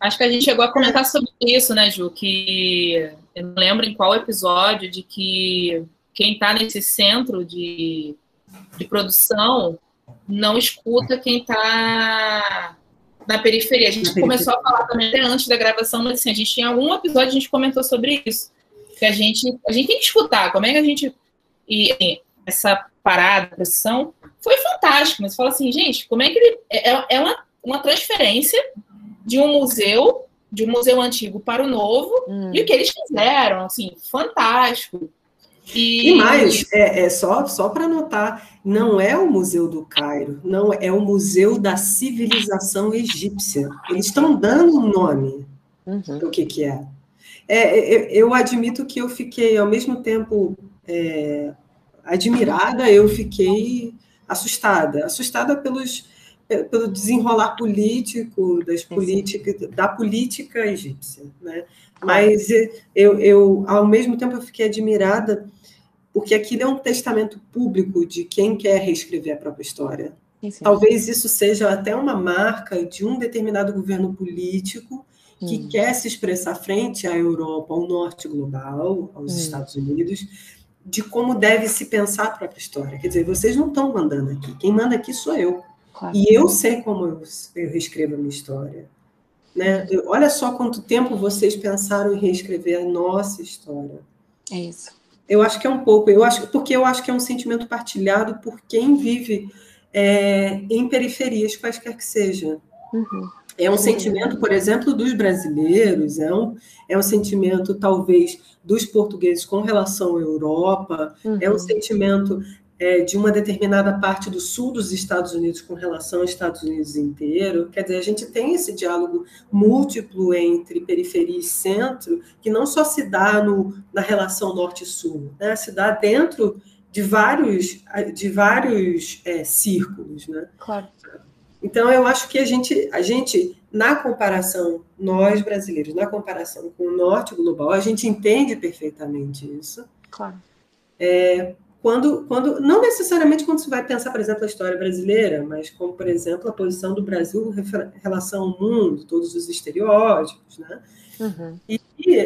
Acho que a gente chegou a comentar sobre isso, né, Ju? Que eu não lembro em qual episódio de que quem está nesse centro de, de produção não escuta quem está na periferia. A gente começou a falar também antes da gravação, mas assim, a gente tinha algum episódio a gente comentou sobre isso. Que a gente, a gente tem que escutar como é que a gente. E assim, essa parada, produção, foi fantástico, mas fala assim, gente, como é que ele. É, é, é uma, uma transferência de um museu, de um museu antigo para o novo, hum. e o que eles fizeram, assim, fantástico. E, e mais, é, é só, só para anotar, não é o Museu do Cairo, não é o Museu da Civilização Egípcia. Eles estão dando um nome uhum. do que, que é. é. é eu admito que eu fiquei, ao mesmo tempo, é, admirada, eu fiquei assustada. Assustada pelos, pelo desenrolar político das políticas, da política egípcia. Né? Mas eu, eu, ao mesmo tempo, eu fiquei admirada porque aquilo é um testamento público de quem quer reescrever a própria história. Talvez isso seja até uma marca de um determinado governo político que hum. quer se expressar frente à Europa, ao norte global, aos hum. Estados Unidos, de como deve se pensar a própria história. Quer dizer, vocês não estão mandando aqui, quem manda aqui sou eu. Claro. E eu sei como eu, eu reescrevo a minha história. Né? Olha só quanto tempo vocês pensaram em reescrever a nossa história. É isso. Eu acho que é um pouco, eu acho, porque eu acho que é um sentimento partilhado por quem vive é, em periferias, quaisquer que seja. Uhum. É um sentimento, por exemplo, dos brasileiros, é um, é um sentimento, talvez, dos portugueses com relação à Europa, uhum. é um uhum. sentimento é, de uma determinada parte do sul dos Estados Unidos com relação aos Estados Unidos inteiro. Quer dizer, a gente tem esse diálogo múltiplo entre periferia e centro, que não só se dá no, na relação norte-sul, né? se dá dentro de vários, de vários é, círculos. Né? Claro. Então, eu acho que a gente, a gente, na comparação, nós brasileiros, na comparação com o norte global, a gente entende perfeitamente isso. Claro. É, quando, quando não necessariamente quando você vai pensar, por exemplo, a história brasileira, mas como, por exemplo, a posição do Brasil em relação ao mundo, todos os estereótipos, né? Uhum. E,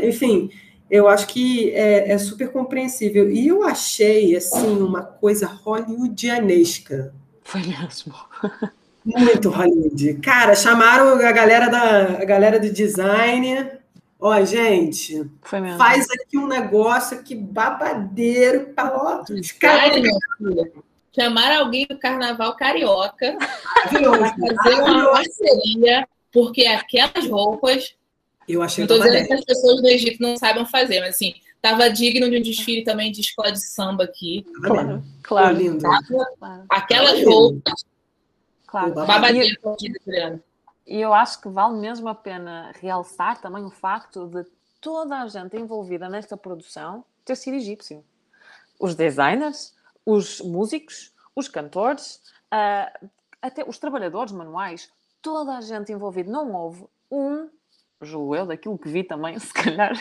enfim, eu acho que é, é, super compreensível. E eu achei, assim, uma coisa hollywoodianesca. Foi mesmo. Muito Hollywood. Cara, chamaram a galera, da, a galera do design Ó, gente, faz aqui um negócio aqui babadeiro para ó, os caras. Chamar alguém do carnaval carioca para fazer uma parceria, porque aquelas roupas. Eu achei Não estou dizendo que as pessoas do Egito não saibam fazer, mas assim, estava digno de um desfile também de escola de samba aqui. Claro, claro. lindo. Aquelas roupas. Claro. Babadeiro aqui. E eu acho que vale mesmo a pena realçar também o facto de toda a gente envolvida nesta produção ter sido egípcio. Os designers, os músicos, os cantores, uh, até os trabalhadores manuais, toda a gente envolvida. Não houve um, julgo eu, daquilo que vi também, se calhar,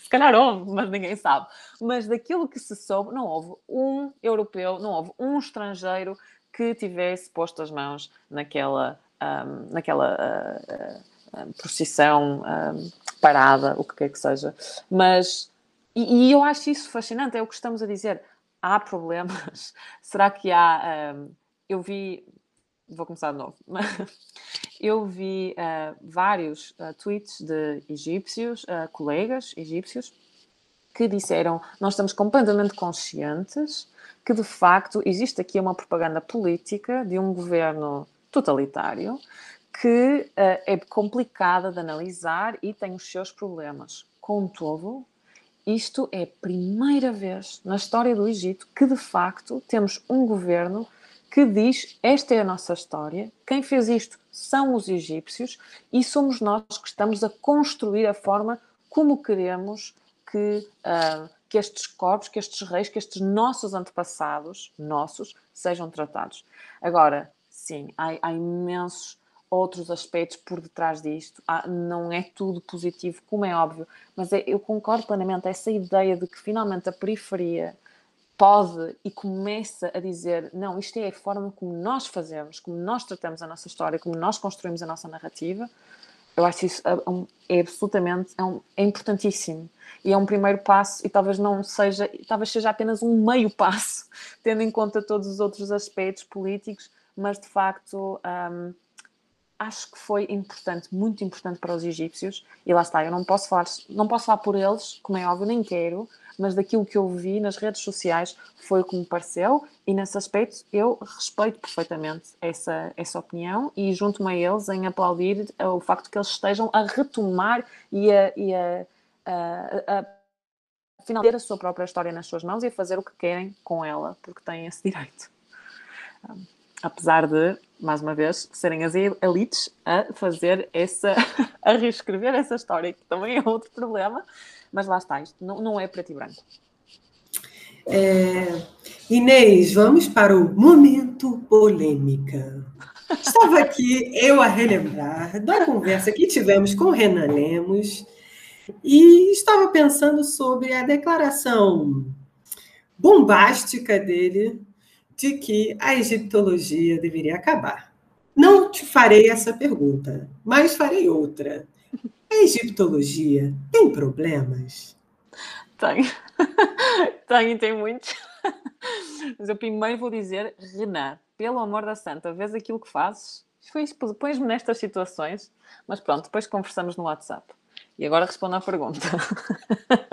se calhar houve, mas ninguém sabe. Mas daquilo que se soube, não houve um europeu, não houve um estrangeiro que tivesse posto as mãos naquela um, naquela uh, uh, procissão um, parada, o que quer que seja. Mas, e, e, eu acho isso fascinante, é o que estamos a dizer. Há problemas? Será que há. Um, eu vi vou começar de novo. Eu vi uh, vários tweets de egípcios, colegas egípcios, que disseram: Nós estamos completamente conscientes que de facto existe aqui uma propaganda política de um governo totalitário que é complicada de analisar e tem os seus problemas. Contudo, isto é a primeira vez na história do Egito que de facto temos um governo que diz esta é a nossa história, quem fez isto são os egípcios e somos nós que estamos a construir a forma como queremos que, uh, que estes corpos, que estes reis, que estes nossos antepassados, nossos, sejam tratados. Agora, sim, há, há imensos outros aspectos por detrás disto. Há, não é tudo positivo, como é óbvio, mas é, eu concordo plenamente. Essa ideia de que finalmente a periferia pode e começa a dizer: não, isto é a forma como nós fazemos, como nós tratamos a nossa história, como nós construímos a nossa narrativa. Eu acho isso é, é absolutamente é, um, é importantíssimo e é um primeiro passo e talvez não seja, talvez seja apenas um meio passo, tendo em conta todos os outros aspectos políticos, mas de facto um, acho que foi importante, muito importante para os egípcios e lá está, eu não posso falar, não posso falar por eles, como é óbvio, nem quero, mas daquilo que eu vi nas redes sociais foi o que me pareceu e nesse aspecto eu respeito perfeitamente essa, essa opinião e junto-me a eles em aplaudir o facto que eles estejam a retomar e a, e a, a, a afinal ter a sua própria história nas suas mãos e fazer o que querem com ela, porque têm esse direito. Um, apesar de, mais uma vez, serem as elites a fazer essa, a reescrever essa história, que também é outro problema, mas lá está, isto não, não é preto e branco. É, Inês, vamos para o momento polêmica. Estava aqui eu a relembrar da conversa que tivemos com Renan Lemos e estava pensando sobre a declaração bombástica dele de que a egiptologia deveria acabar. Não te farei essa pergunta, mas farei outra. A egiptologia tem problemas? Tem. tem, tem muitos. Mas eu primeiro vou dizer, Renan, pelo amor da santa, vês aquilo que fazes? Pões-me nestas situações, mas pronto, depois conversamos no WhatsApp. E agora respondo à pergunta.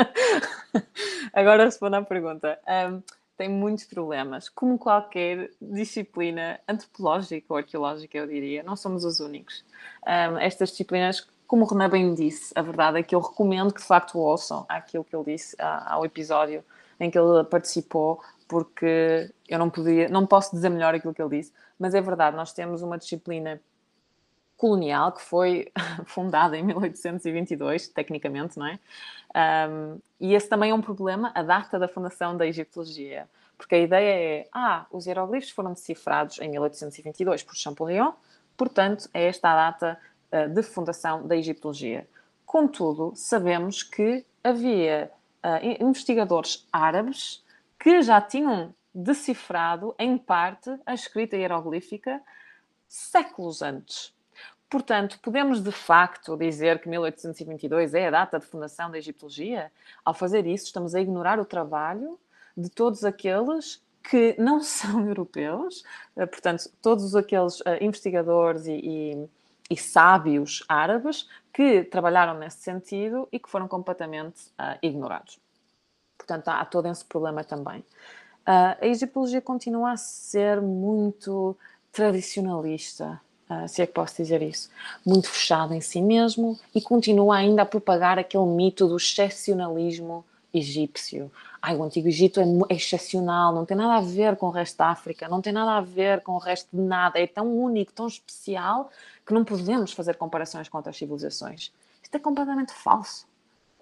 agora respondo à pergunta. Um, tem muitos problemas, como qualquer disciplina antropológica ou arqueológica, eu diria. Não somos os únicos. Um, estas disciplinas como o Renan bem disse, a verdade é que eu recomendo que de facto ouçam aquilo que ele disse ao episódio em que ele participou, porque eu não podia, não posso dizer melhor aquilo que ele disse, mas é verdade, nós temos uma disciplina colonial que foi fundada em 1822, tecnicamente, não é? Um, e esse também é um problema, a data da fundação da egiptologia, porque a ideia é, ah, os hieroglifos foram decifrados em 1822 por Champollion, portanto, é esta a data uh, de fundação da egiptologia. Contudo, sabemos que havia uh, investigadores árabes que já tinham decifrado, em parte, a escrita hieroglífica séculos antes. Portanto, podemos de facto dizer que 1822 é a data de fundação da egiptologia? Ao fazer isso, estamos a ignorar o trabalho de todos aqueles que não são europeus, eh, portanto, todos aqueles uh, investigadores e, e, e, sábios árabes que trabalharam nesse sentido e que foram completamente uh, ignorados. Portanto, há, todo esse problema também. Uh, a egiptologia continua a ser muito tradicionalista, Uh, se é que posso dizer isso, muito fechado em si mesmo e continua ainda a propagar aquele mito do excepcionalismo egípcio. Ai, o Antigo Egito é, é, excepcional, não tem nada a ver com o resto da África, não tem nada a ver com o resto de nada, é tão único, tão especial que não podemos fazer comparações com outras civilizações. Isto é completamente falso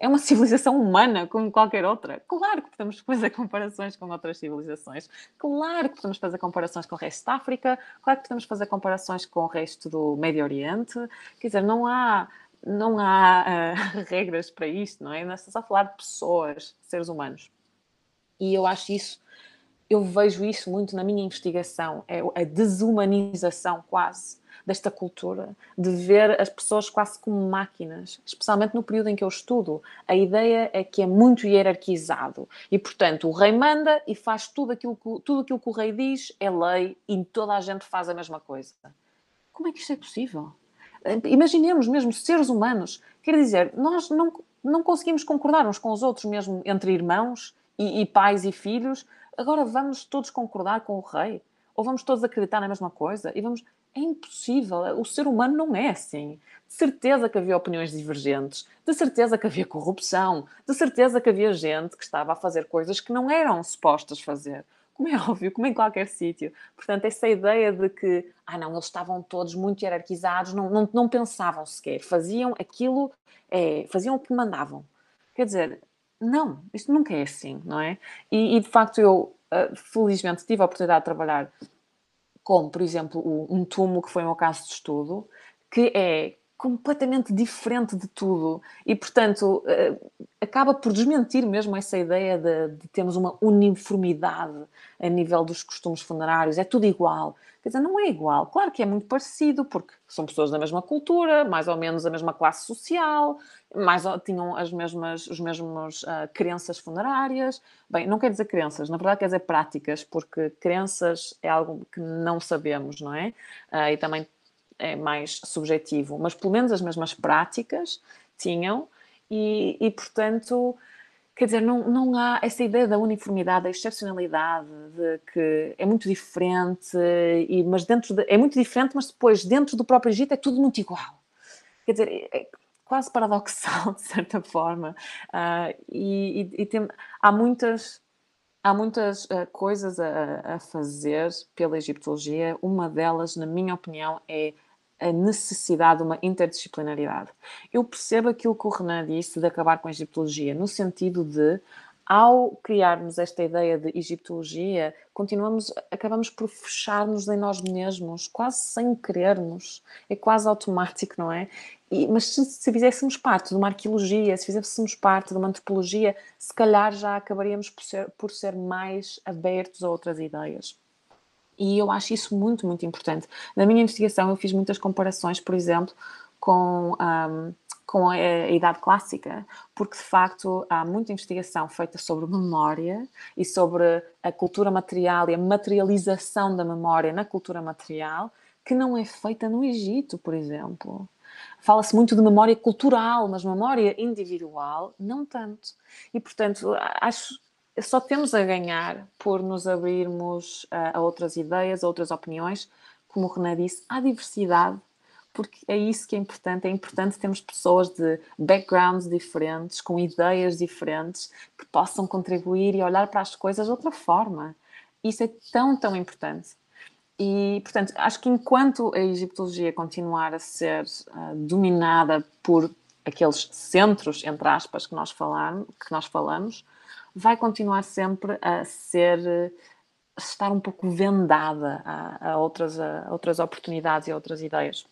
é uma civilização humana como qualquer outra. Claro que podemos fazer comparações com outras civilizações. Claro que podemos fazer comparações com o resto da África. Claro que podemos fazer comparações com o resto do Médio Oriente. Quer dizer, não há, não há uh, regras para isto, não é? Nós estamos a falar de pessoas, seres humanos. E eu acho isso, eu vejo isso muito na minha investigação, é a desumanização quase desta cultura, de ver as pessoas quase como máquinas, especialmente no período em que eu estudo. A ideia é que é muito hierarquizado e, portanto, o rei manda e faz tudo aquilo que, tudo aquilo que o rei diz, é lei e toda a gente faz a mesma coisa. Como é que isto é possível? Imaginemos mesmo seres humanos, quer dizer, nós não, não conseguimos concordar uns com os outros, mesmo entre irmãos e, e pais e filhos. Agora vamos todos concordar com o rei? Ou vamos todos acreditar na mesma coisa? E vamos. É impossível. O ser humano não é assim. De certeza que havia opiniões divergentes, de certeza que havia corrupção, de certeza que havia gente que estava a fazer coisas que não eram supostas fazer como é óbvio, como em qualquer sítio. Portanto, essa ideia de que, ah não, eles estavam todos muito hierarquizados, não, não, não pensavam sequer, faziam aquilo, é, faziam o que mandavam. Quer dizer, não, isto nunca é assim, não é? E, e de facto eu, uh, felizmente, tive a oportunidade de trabalhar com, por exemplo, um túmulo que foi um caso de estudo, que é completamente diferente de tudo e, portanto, uh, acaba por desmentir mesmo essa ideia de, de, termos uma uniformidade a nível dos costumes funerários, é tudo igual. Quer dizer, não é igual. Claro que é muito parecido, porque são pessoas da mesma cultura, mais ou menos a mesma classe social, mais tinham as mesmas, os mesmos uh, crenças funerárias. Bem, não quer dizer crenças, na verdade quer dizer práticas, porque crenças é algo que não sabemos, não é? Uh, e também é mais subjetivo, mas pelo menos as mesmas práticas tinham e, e portanto, quer dizer, não, não há essa ideia da uniformidade, da excepcionalidade, de que é muito diferente, e, mas dentro de, é muito diferente, mas depois dentro do próprio Egito é tudo muito igual. Quer dizer, é, é quase paradoxal de certa forma. Uh, e, e, e tem, há muitas há muitas uh, coisas a, a, fazer pela egiptologia. Uma delas, na minha opinião, é a necessidade de uma interdisciplinaridade. Eu percebo aquilo que o Renan disse de acabar com a egiptologia, no sentido de, ao criarmos esta ideia de egiptologia, continuamos, acabamos por fechar-nos em nós mesmos, quase sem querermos. É quase automático, não é? E, mas se, se fizéssemos parte de uma arqueologia, se fizéssemos parte de uma antropologia, se calhar já acabaríamos por ser, por ser mais abertos a outras ideias. E eu acho isso muito, muito importante. Na minha investigação, eu fiz muitas comparações, por exemplo, com, um, com a, a, Idade Clássica, porque de facto há muita investigação feita sobre memória e sobre a cultura material e a materialização da memória na cultura material, que não é feita no Egito, por exemplo. Fala-se muito de memória cultural, mas memória individual, não tanto. E, portanto, acho só temos a ganhar por nos abrirmos a, a outras ideias, a outras opiniões. Como o René disse, há diversidade, porque é isso que é importante. É importante termos pessoas de backgrounds diferentes, com ideias diferentes, que possam contribuir e olhar para as coisas de outra forma. Isso é tão, tão importante. E, portanto, acho que enquanto a egiptologia continuar a ser uh, dominada por aqueles centros, entre aspas, que nós, falar, que nós falamos, vai continuar sempre a ser a estar um pouco vendada a, a outras, a outras oportunidades e outras ideias.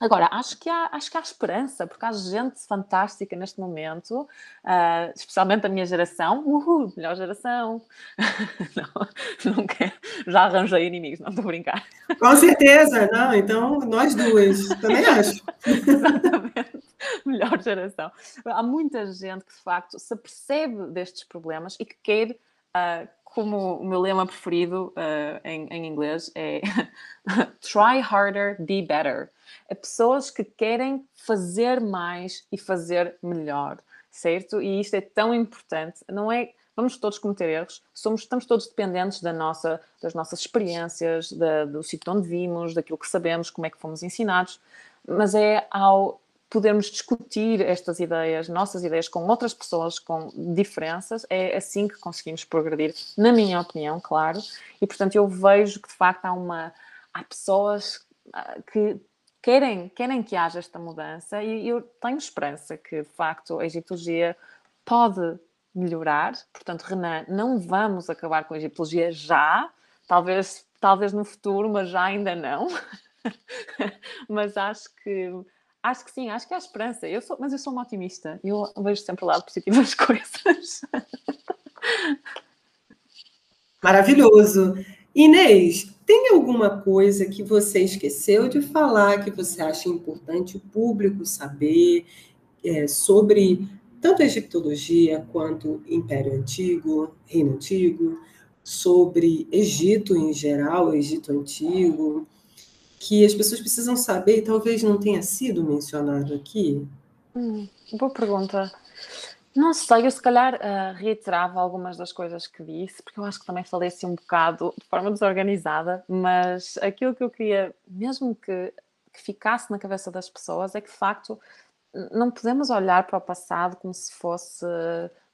Agora, acho que, há, acho que há esperança, porque há gente fantástica neste momento, uh, especialmente a minha geração. Uhul, melhor geração! não, não quero, já arranjei inimigos, não estou a brincar. Com certeza, não, então nós duas, também acho. Exatamente, melhor geração. Há muita gente que de facto se apercebe destes problemas e que quer uh, como o meu lema preferido uh, em, em, inglês é try harder, be better. É pessoas que querem fazer mais e fazer melhor, certo? E isto é tão importante. Não é vamos todos cometer erros, somos, estamos todos dependentes da nossa, das nossas experiências, da, do sítio onde vimos, daquilo que sabemos, como é que fomos ensinados, mas é ao podermos discutir estas ideias, nossas ideias, com outras pessoas com diferenças, é assim que conseguimos progredir, na minha opinião, claro. E portanto eu vejo que de facto há uma há pessoas ah, que querem, querem que haja esta mudança e eu tenho esperança que de facto a egiptologia pode melhorar. Portanto, Renan, não vamos acabar com a egiptologia já, talvez, talvez no futuro, mas já ainda não. mas acho que Acho que sim, acho que há esperança. Eu sou, mas eu sou uma otimista. Eu vejo sempre o lado positivo das coisas. Maravilhoso. Inês, tem alguma coisa que você esqueceu de falar que você acha importante o público saber é, sobre tanto a egiptologia quanto Império Antigo, Reino Antigo, sobre Egito em geral, Egito Antigo, que as pessoas precisam saber e talvez não tenha sido mencionado aqui? Hum, boa pergunta. Não sei, eu se calhar uh, reiterava algumas das coisas que disse, porque eu acho que também falei assim um bocado de forma desorganizada, mas aquilo que eu queria, mesmo que, que ficasse na cabeça das pessoas, é que de facto não podemos olhar para o passado como se fosse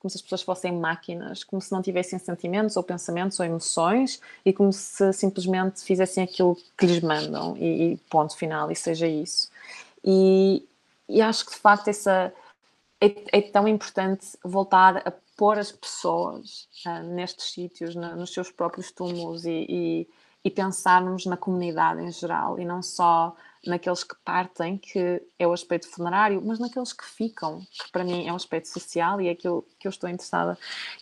como se as pessoas fossem máquinas, como se não tivessem sentimentos ou pensamentos ou emoções e como se simplesmente fizessem aquilo que lhes mandam e, e ponto final e seja isso. E, e acho que de facto essa é, é, tão importante voltar a pôr as pessoas uh, nestes sítios, na, nos seus próprios túmulos e, e, e, pensarmos na comunidade em geral e não só naqueles que partem, que é o aspecto funerário, mas naqueles que ficam, que para mim é um aspecto social e é aquilo que eu estou interessada.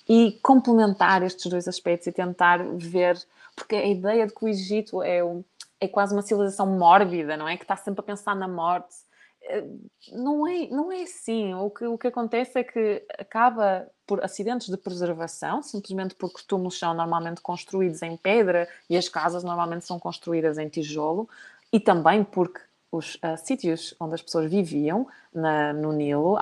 E complementar estes dois aspectos e tentar ver, porque a ideia de que o Egito é, um, é quase uma civilização mórbida, não é? Que está sempre a pensar na morte eh, não é, não é assim. O que, o que acontece é que acaba por acidentes de preservação, simplesmente porque os túmulos são normalmente construídos em pedra e as casas normalmente são construídas em tijolo, e também porque os uh, sítios onde as pessoas viviam, na, no Nilo,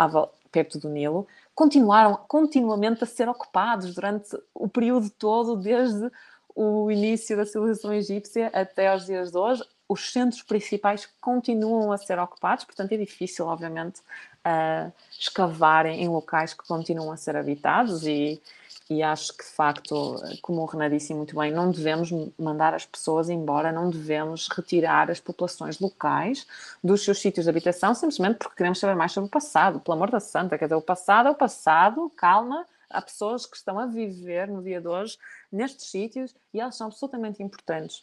perto do Nilo, continuaram continuamente a ser ocupados durante o período todo, desde o início da civilização egípcia até aos dias de hoje. Os centros principais continuam a ser ocupados, portanto é difícil, obviamente, uh, escavarem em locais que continuam a ser habitados e, e acho que, de facto, como o Renan disse muito bem, não devemos mandar as pessoas embora, não devemos retirar as populações locais dos seus sítios de habitação simplesmente porque queremos saber mais sobre o passado, pelo amor da santa, quer dizer, o passado é o passado, calma, há pessoas que estão a viver no dia de hoje nestes sítios e elas são absolutamente importantes.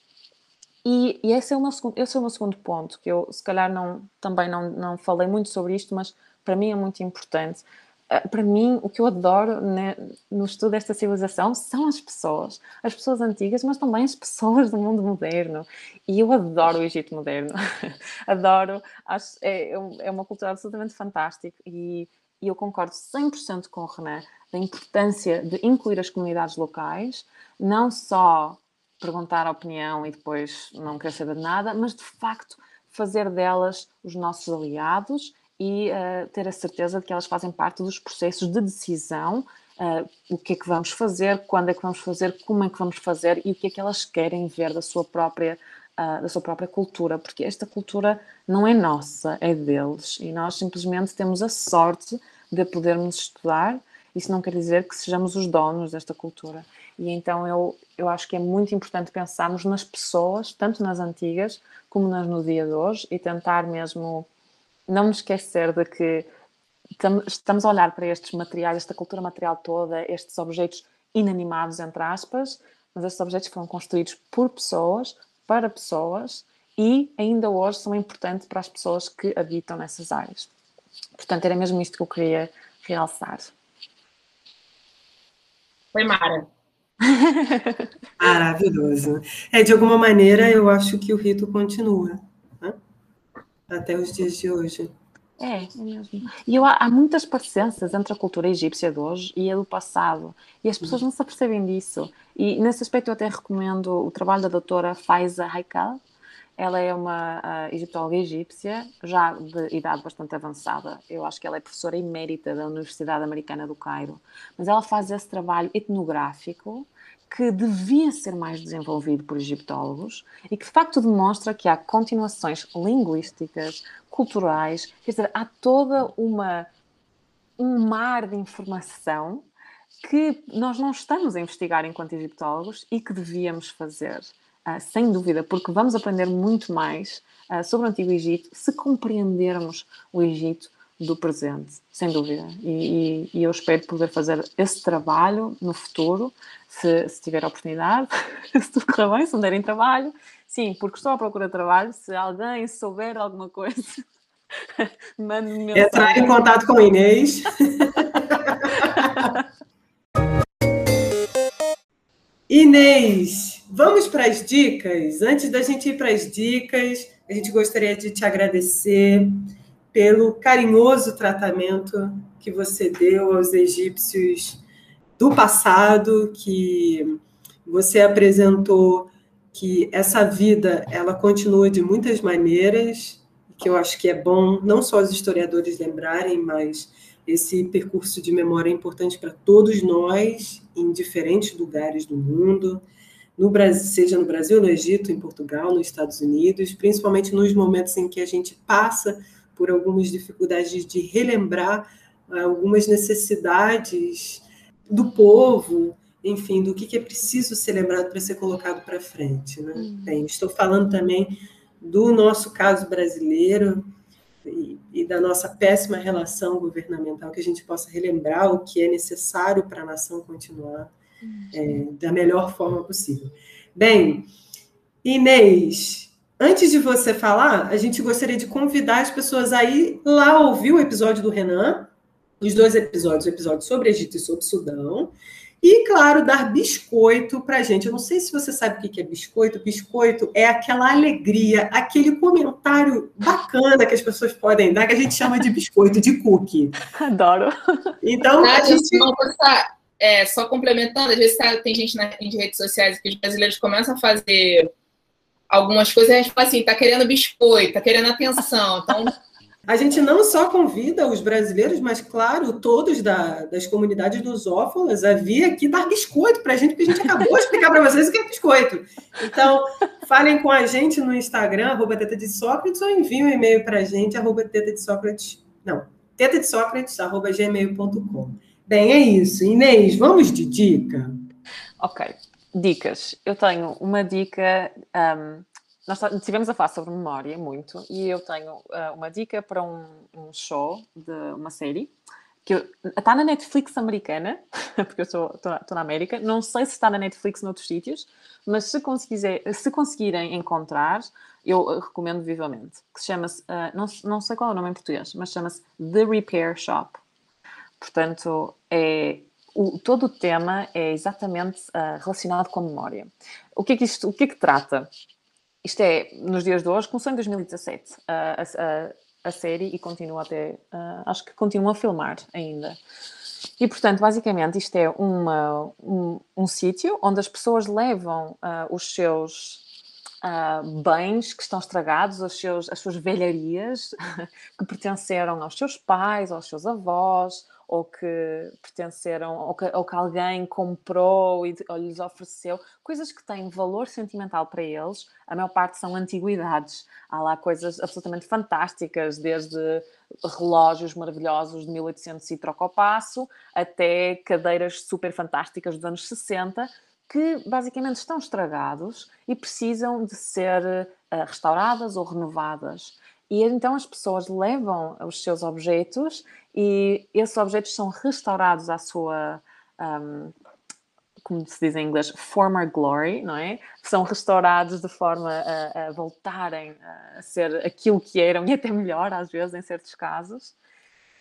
E, e, esse, é o meu segundo, esse é o meu segundo ponto, que eu se calhar não, também não, não falei muito sobre isto, mas para mim é muito importante. Uh, para mim, o que eu adoro né, no estudo desta civilização são as pessoas. As pessoas antigas, mas também as pessoas do mundo moderno. E eu adoro o Egito moderno. adoro. Acho, é, é uma cultura absolutamente fantástica. E, e eu concordo 100% com o René da importância de incluir as comunidades locais, não só perguntar a opinião e depois não querer saber de nada, mas de facto fazer delas os nossos aliados e uh, ter a certeza de que elas fazem parte dos processos de decisão, uh, o que é que vamos fazer, quando é que vamos fazer, como é que vamos fazer e o que é que elas querem ver da sua própria uh, da sua própria cultura, porque esta cultura não é nossa, é deles e nós simplesmente temos a sorte de podermos estudar. Isso não quer dizer que sejamos os donos desta cultura. E então eu, eu acho que é muito importante pensarmos nas pessoas, tanto nas antigas como nas no dia de hoje, e tentar mesmo não nos esquecer de que estamos a olhar para estes materiais, esta cultura material toda, estes objetos inanimados, entre aspas, mas estes objetos foram construídos por pessoas, para pessoas, e ainda hoje são importantes para as pessoas que habitam nessas áreas. Portanto, era mesmo isto que eu queria realçar. Foi Mara. Maravilhoso. É, de alguma maneira, eu acho que o rito continua? Até os dias de hoje. É, é mesmo. E eu, há muitas parecenças entre a cultura egípcia de hoje e a do passado. E as pessoas não se apercebem disso. E nesse aspecto eu até recomendo o trabalho da doutora Faiza Haikal, ela é uma uh, egiptóloga egípcia, já de idade bastante avançada. Eu acho que ela é professora emérita da Universidade Americana do Cairo. Mas ela faz esse trabalho etnográfico que devia ser mais desenvolvido por egiptólogos e que de facto demonstra que há continuações linguísticas, culturais, quer dizer, há toda uma um mar de informação que nós não estamos a investigar enquanto egiptólogos e que devíamos fazer. Uh, sem dúvida, porque vamos aprender muito mais uh, sobre o Antigo Egito se compreendermos o Egito do presente, sem dúvida. E, e, e eu espero poder fazer esse trabalho no futuro, se, se tiver oportunidade, se tudo correr bem, se me derem trabalho. Sim, porque estou à procura de trabalho. Se alguém souber alguma coisa, mande-me Entrar em contato com a Inês. Inês, vamos para as dicas? Antes da gente ir para as dicas, a gente gostaria de te agradecer pelo carinhoso tratamento que você deu aos egípcios do passado, que você apresentou que essa vida ela continua de muitas maneiras, que eu acho que é bom não só os historiadores lembrarem, mas esse percurso de memória é importante para todos nós, em diferentes lugares do mundo, no Brasil, seja no Brasil, no Egito, em Portugal, nos Estados Unidos, principalmente nos momentos em que a gente passa por algumas dificuldades de relembrar ah, algumas necessidades do povo, enfim, do que é preciso ser lembrado para ser colocado para frente. Né? Uhum. Bem, estou falando também do nosso caso brasileiro e, e, da nossa péssima relação governamental, que a gente possa relembrar o que é necessário para a nação continuar uhum. é, da melhor forma possível. Bem, Inês, antes de você falar, a gente gostaria de convidar as pessoas a ir lá ouvir o episódio do Renan, os dois episódios, o episódio sobre Egito e sobre Sudão, e, claro, dar biscoito para a gente. Eu não sei se você sabe o que é biscoito. Biscoito é aquela alegria, aquele comentário bacana que as pessoas podem dar, que a gente chama de biscoito, de cookie. Adoro. Então, a gente... é, só complementando, às vezes tá, tem gente nas redes sociais que os brasileiros começam a fazer algumas coisas a gente fala assim, tá querendo biscoito, tá querendo atenção. Então, a gente não só convida os brasileiros, mas, claro, todos da, das comunidades lusófonas a vir aqui dar biscoito para a gente, porque a gente acabou de explicar para vocês o que é biscoito. Então, falem com a gente no Instagram, arroba teta de Sócrates, ou enviem um e-mail para a gente, arroba teta de Sócrates, não, teta de Sócrates, arroba gmail.com. Bem, é isso. Inês, vamos de dica? Ok, dicas. Eu tenho uma dica um, nós estivemos a falar sobre memória muito e eu tenho uh, uma dica para um, um, show de uma série que está na Netflix americana, porque eu estou na América. Não sei se está na Netflix noutros sítios, mas se, se conseguirem encontrar, eu recomendo vivamente. Que se chama-se, uh, não, não sei qual é o nome em português, mas chama-se The Repair Shop. Portanto, é o, todo o tema é exatamente uh, relacionado com a memória. O que é que isto, o que é que trata? Isto é, nos dias de hoje, começou em 2017 a, a, a série e continua até, uh, acho que continua a filmar ainda. E, portanto, basicamente, isto é uma, um, um sítio onde as pessoas levam uh, os seus uh, bens que estão estragados, os seus, as suas velharias que pertenceram aos seus pais, aos seus avós, ou que pertenceram, ou que, ou que alguém comprou e ou lhes ofereceu, coisas que têm valor sentimental para eles, a maior parte são antiguidades. Há lá coisas absolutamente fantásticas, desde relógios maravilhosos de 1800 e troca ao passo, até cadeiras super fantásticas dos anos 60, que basicamente estão estragados e precisam de ser uh, restauradas ou renovadas. E então as pessoas levam os seus objetos e esses objetos são restaurados à sua, um, como se diz em inglês, former glory, não é? São restaurados de forma a, a voltarem a ser aquilo que eram e até melhor, às vezes, em certos casos.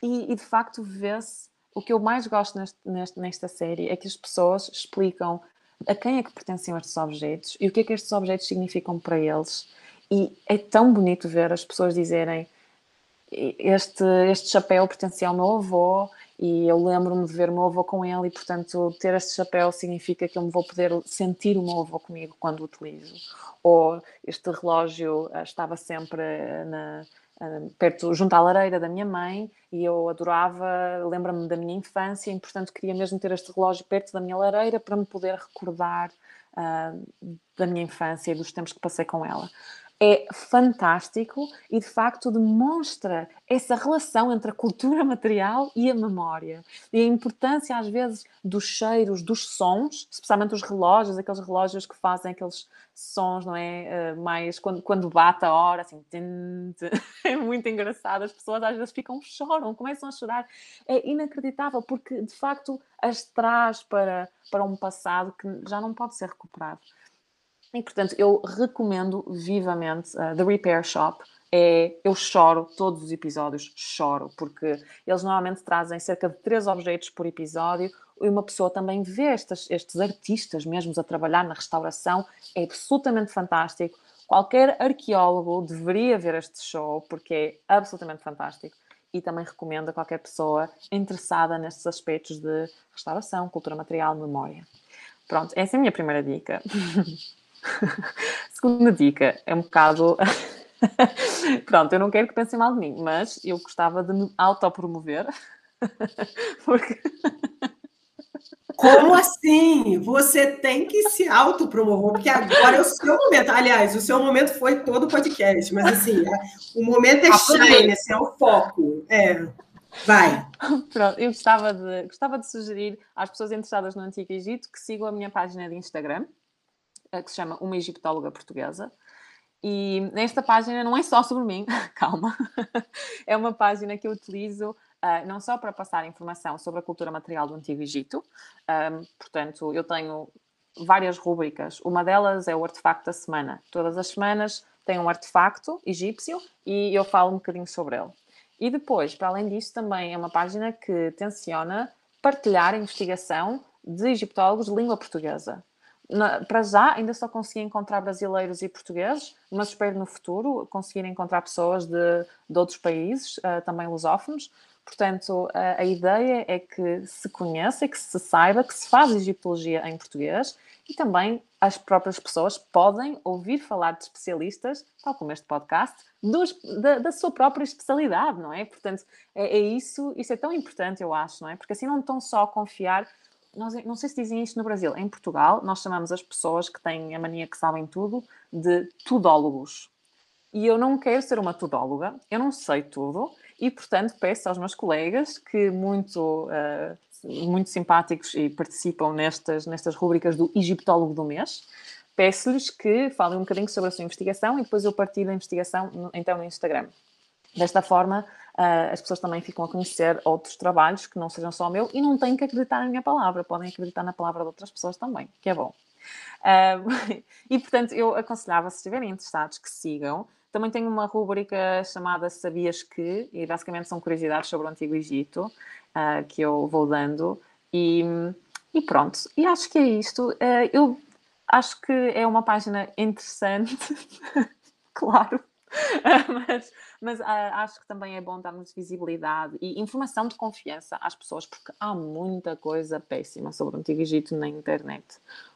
E, e de facto vê-se. O que eu mais gosto neste, neste, nesta série é que as pessoas explicam a quem é que pertenciam estes objetos e o que é que estes objetos significam para eles e é tão bonito ver as pessoas dizerem este, este chapéu pertencia ao meu avô e eu lembro-me de ver o meu avô com ele e, portanto, ter este chapéu significa que eu me vou poder sentir o meu avô comigo quando o utilizo. Ou este relógio eh, estava sempre eh, na, eh, perto, junto à lareira da minha mãe e eu adorava, lembra-me da minha infância e, portanto, queria mesmo ter este relógio perto da minha lareira para me poder recordar uh, da minha infância e dos tempos que passei com ela é fantástico e de facto demonstra essa relação entre a cultura material e a memória e a importância às vezes dos cheiros, dos sons, especialmente os relógios, aqueles relógios que fazem aqueles sons, não é? Uh, mais quando, quando bate a hora, assim, é muito engraçado. As pessoas às vezes ficam, choram, começam a chorar. É inacreditável porque de facto as traz para, para um passado que já não pode ser recuperado. E, portanto, eu recomendo vivamente uh, The Repair Shop é eu choro todos os episódios, choro, porque eles normalmente trazem cerca de três objetos por episódio e uma pessoa também vê estes, estes artistas mesmo a trabalhar na restauração, é absolutamente fantástico. Qualquer arqueólogo deveria ver este show porque é absolutamente fantástico e também recomendo a qualquer pessoa interessada nestes aspectos de restauração, cultura material, memória. Pronto, essa é a minha primeira dica. Segunda dica é um bocado. Pronto, eu não quero que pensem mal de mim, mas eu gostava de me autopromover. Porque. Como assim? Você tem que se autopromover, porque agora é o seu momento. Aliás, o seu momento foi todo o podcast, mas assim, é, o momento é shine, assim, é o foco. É. Vai. Pronto, eu gostava de, gostava de sugerir às pessoas interessadas no Antigo Egito que sigam a minha página de Instagram, que se chama Uma Egiptóloga Portuguesa. E nesta página não é só sobre mim, calma, é uma página que eu utilizo uh, não só para passar informação sobre a cultura material do Antigo Egito, um, portanto, eu tenho várias rubricas. Uma delas é o artefacto da semana. Todas as semanas tem um artefacto egípcio e eu falo um bocadinho sobre ele. E depois, para além disso, também é uma página que tenciona partilhar a investigação de egiptólogos de língua portuguesa. Para já, ainda só consegui encontrar brasileiros e portugueses, mas espero no futuro conseguir encontrar pessoas de, de outros países, uh, também lusófonos, Portanto, a, ideia é que se conheça, que se saiba que se faz egiptologia em português e também as próprias pessoas podem ouvir falar de especialistas, tal como este podcast, dos, da, da, sua própria especialidade, não é? Portanto, é, é, isso, isso é tão importante, eu acho, não é? Porque assim não estão só a confiar. Nós, não sei se dizem isto no Brasil. Em Portugal, nós chamamos as pessoas que têm a mania que sabem tudo de tudólogos. E eu não quero ser uma tudóloga, eu não sei tudo, e, portanto, peço aos meus colegas que muito, uh, muito simpáticos e participam nestas, nestas rubricas do Egiptólogo do Mês, peço-lhes que falem um bocadinho sobre a sua investigação e depois eu partilho a investigação no, então no Instagram. Desta forma, uh, as pessoas também ficam a conhecer outros trabalhos que não sejam só o meu e não têm que acreditar na minha palavra, podem acreditar na palavra de outras pessoas também, que é bom. Uh, e portanto, eu aconselhava, se estiverem interessados, que sigam. Também tenho uma rúbrica chamada Sabias que, e basicamente são curiosidades sobre o Antigo Egito, uh, que eu vou dando. E, e, pronto, e acho que é isto. Uh, eu acho que é uma página interessante, claro, mas, mas uh, acho que também é bom darmos visibilidade e informação de confiança às pessoas, porque há muita coisa péssima sobre o Antigo Egito na internet.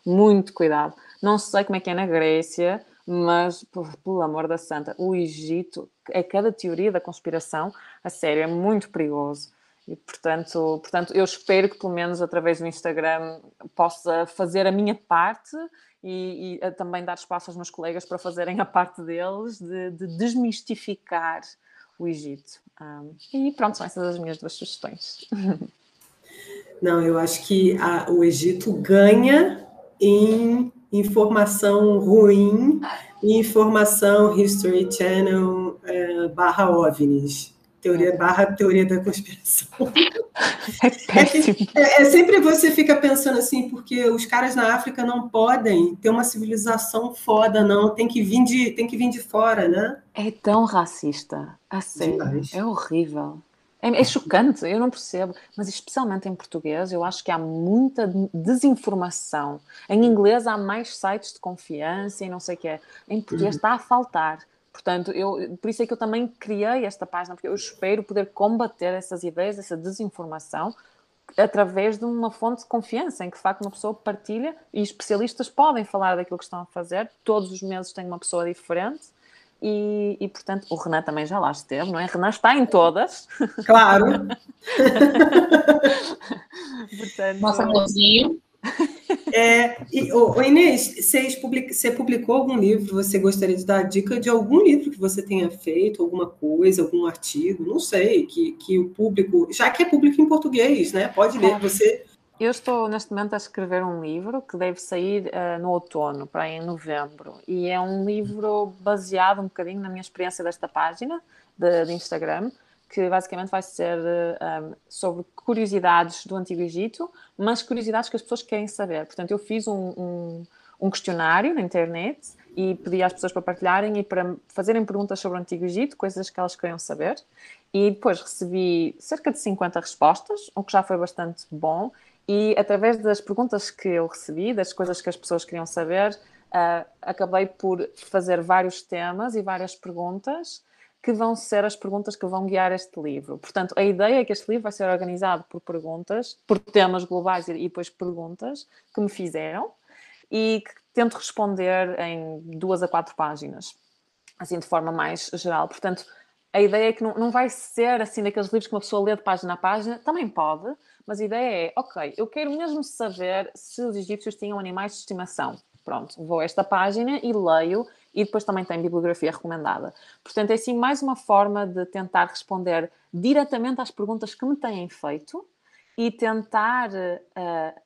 Muito cuidado. Não sei como é que é na Grécia, mas pelo amor da santa, o Egito é cada teoria da conspiração, a sério, é muito perigoso. E portanto, portanto, eu espero que pelo menos através do Instagram possa fazer a minha parte e, e também dar espaço aos meus colegas para fazerem a parte deles de, de desmistificar o Egito. Um, e pronto, são essas as minhas duas sugestões. Não, eu acho que a, o Egito ganha em informação ruim e informação History Channel é, barra OVNIs. Teoria barra teoria da conspiração. É, é, é, sempre você fica pensando assim, porque os caras na África não podem ter uma civilização foda, não. Tem que vir de, tem que vir de fora, né? É tão racista. A sério. É horrível. É, é, chocante, eu não percebo, mas especialmente em português, eu acho que há muita desinformação. Em inglês há mais sites de confiança e não sei o que é. Em português uhum. está a faltar. Portanto, eu, por isso é que eu também criei esta página, porque eu espero poder combater essas ideias, essa desinformação, através de uma fonte de confiança, em que de facto uma pessoa partilha e especialistas podem falar daquilo que estão a fazer. Todos os meses tem uma pessoa diferente e, e, portanto, o Renan também já lá esteve, não é? Renan está em todas. Claro. portanto, Nosso amorzinho. É, e, oh, Inês, você, public, você publicou algum livro? Você gostaria de dar dica de algum livro que você tenha feito, alguma coisa, algum artigo? Não sei, que, que o público, já que é público em português, né? Pode ler. Você eu estou neste momento a escrever um livro que deve sair uh, no outono, para em novembro, e é um livro baseado um bocadinho na minha experiência desta página de, de Instagram, que basicamente vai ser um, sobre curiosidades do Antigo Egito, mas curiosidades que as pessoas querem saber. Portanto, eu fiz um, um, um questionário na internet e pedi às pessoas para partilharem e para fazerem perguntas sobre o Antigo Egito, coisas que elas queriam saber. E depois recebi cerca de 50 respostas, o que já foi bastante bom. E através das perguntas que eu recebi, das coisas que as pessoas queriam saber, uh, acabei por fazer vários temas e várias perguntas que vão ser as perguntas que vão guiar este livro. Portanto, a ideia é que este livro vai ser organizado por perguntas, por temas globais e depois perguntas que me fizeram e que tento responder em duas a quatro páginas, assim de forma mais geral. Portanto, a ideia é que não, não vai ser assim daqueles livros que uma pessoa lê de página a página, também pode, mas a ideia é, ok, eu quero mesmo saber se os egípcios tinham animais de estimação. Pronto, vou a esta página e leio e depois também tem bibliografia recomendada. Portanto, é assim mais uma forma de tentar responder diretamente às perguntas que me têm feito e tentar uh,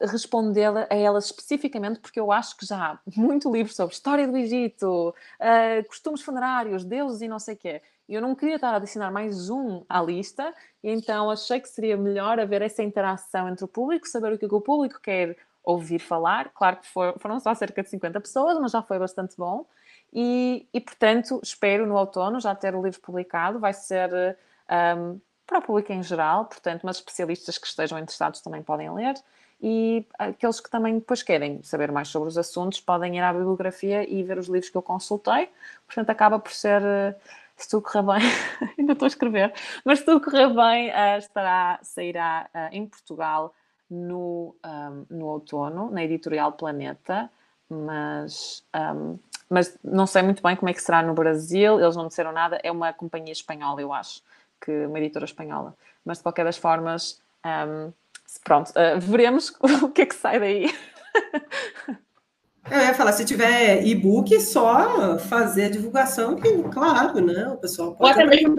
responder a elas especificamente, porque eu acho que já há muito livro sobre história do Egito, uh, costumes funerários, deuses e não sei o quê. Eu não queria estar a adicionar mais um à lista, então achei que seria melhor haver essa interação entre o público, saber o que o público quer ouvir falar. Claro que foram só cerca de 50 pessoas, mas já foi bastante bom. E, e portanto, espero no outono já ter o livro publicado. Vai ser um, para o público em geral, portanto, mas especialistas que estejam interessados também podem ler e aqueles que também depois querem saber mais sobre os assuntos podem ir à bibliografia e ver os livros que eu consultei. Portanto, acaba por ser, eh, se tudo correr bem, ainda estou a escrever, mas se tudo correr bem, eh, estará, sairá eh, em Portugal no, um, no outono, na editorial Planeta, mas, um, mas não sei muito bem como é que será no Brasil, eles não disseram nada, é uma companhia espanhola, eu acho, que uma editora espanhola. Mas de qualquer das formas. Um, pronto, uh, veremos o que é que sai daí. Eu ia falar, se tiver e-book, é só fazer a divulgação, que, claro, né? O pessoal pode. Ou até mesmo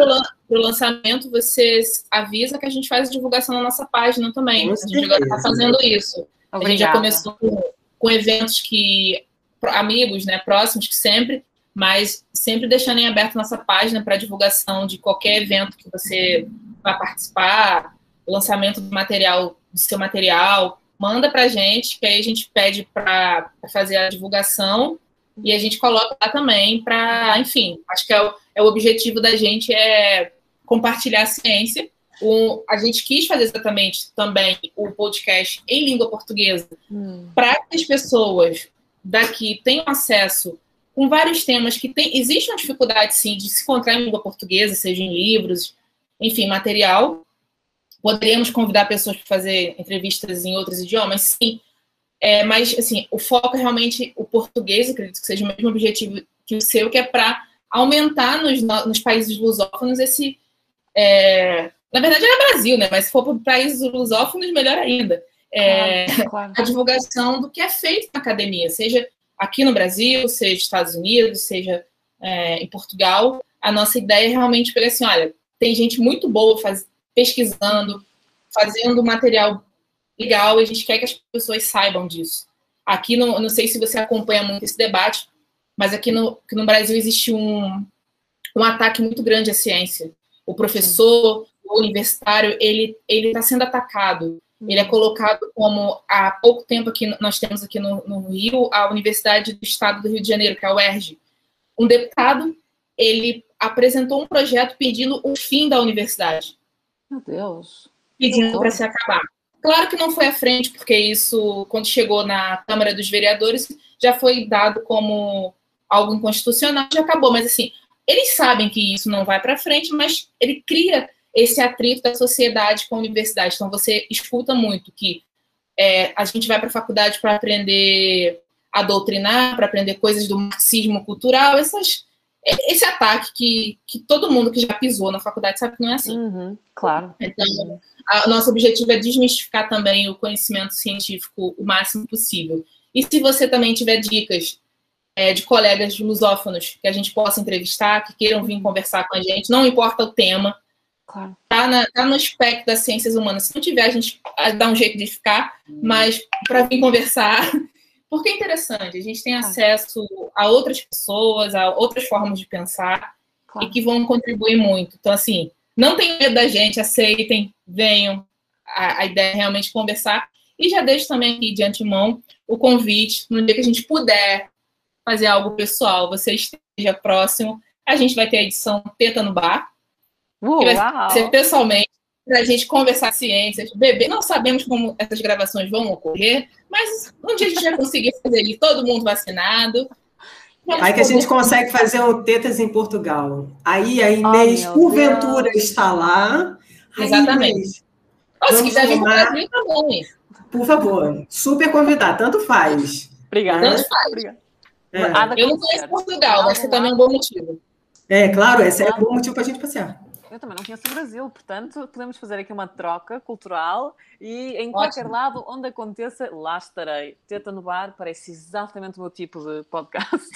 para o lançamento, você avisa que a gente faz a divulgação na nossa página também. Com a gente já está fazendo isso. Obrigada. A gente já começou com, com, eventos que. amigos, né, próximos, que sempre, mas sempre deixando em aberto nossa página para divulgação de qualquer evento que você vai participar, lançamento do material do seu material, manda para a gente, que aí a gente pede para fazer a divulgação e a gente coloca lá também para, enfim, acho que é o, é o objetivo da gente é compartilhar a ciência. O, a gente quis fazer exatamente também o podcast em língua portuguesa hum. para que as pessoas daqui tenham acesso com vários temas que tem, existe uma dificuldade sim de se encontrar em língua portuguesa, seja em livros, enfim, material, Poderíamos convidar pessoas para fazer entrevistas em outros idiomas? Sim. É, mas, assim, o foco é realmente o português, acredito que seja o mesmo objetivo que o seu, que é para aumentar nos, nos países lusófonos esse. É, na verdade, era Brasil, né? Mas se for para países lusófonos, melhor ainda. É, claro, claro. A divulgação do que é feito na academia, seja aqui no Brasil, seja nos Estados Unidos, seja é, em Portugal. A nossa ideia é realmente pegar assim: olha, tem gente muito boa faz, pesquisando, fazendo material legal e a gente quer que as pessoas saibam disso. Aqui, no, não sei se você acompanha muito esse debate, mas aqui no, no Brasil existe um, um ataque muito grande à ciência. O professor, o universitário, ele está sendo atacado. Ele é colocado como, há pouco tempo aqui, nós temos aqui no, no Rio, a Universidade do Estado do Rio de Janeiro, que é a UERJ. Um deputado, ele apresentou um projeto pedindo o fim da universidade. Meu Deus. Pedindo para se acabar. Claro que não foi à frente, porque isso, quando chegou na Câmara dos Vereadores, já foi dado como algo inconstitucional, já acabou. Mas, assim, eles sabem que isso não vai para frente, mas ele cria esse atrito da sociedade com a universidade. Então, você escuta muito que é, a gente vai para a faculdade para aprender a doutrinar, para aprender coisas do marxismo cultural, essas esse ataque que, que todo mundo que já pisou na faculdade sabe que não é assim. Uhum, claro. Então, o nosso objetivo é desmistificar também o conhecimento científico o máximo possível. E se você também tiver dicas é, de colegas lusófonos que a gente possa entrevistar, que queiram vir conversar com a gente, não importa o tema, claro. tá, na, tá no espectro das ciências humanas. Se não tiver, a gente dá um jeito de ficar, mas para vir conversar, porque é interessante, a gente tem acesso a outras pessoas, a outras formas de pensar claro. e que vão contribuir muito. Então, assim, não tenham medo da gente, aceitem, venham. A, a ideia é realmente conversar E já deixo também aqui de antemão o convite, no dia que a gente puder fazer algo pessoal, você esteja próximo, a gente vai ter a edição Teta no Bar, Uh, que vai uau. ser pessoalmente, para a gente conversar ciências, beber. Não sabemos como essas gravações vão ocorrer, mas um dia a gente vai conseguir fazer isso, todo mundo vacinado. Aí que a gente consegue fazer o Tetas em Portugal. Aí a Inês, meu porventura, Deus. está lá. Aí, Exatamente. Inês, se Vamos quiser vir para Brasil, bom. por favor, super convidar, tanto faz. Obrigada. Tanto faz. Obrigada. É, Eu não conheço Portugal, vai ser também um bom motivo. É, claro, esse é um bom motivo para a gente passear. Eu também não conheço o Brasil, portanto, podemos fazer aqui uma troca cultural e em qualquer Ótimo. lado onde aconteça, lá estarei. Teta no bar parece exatamente o meu tipo de podcast.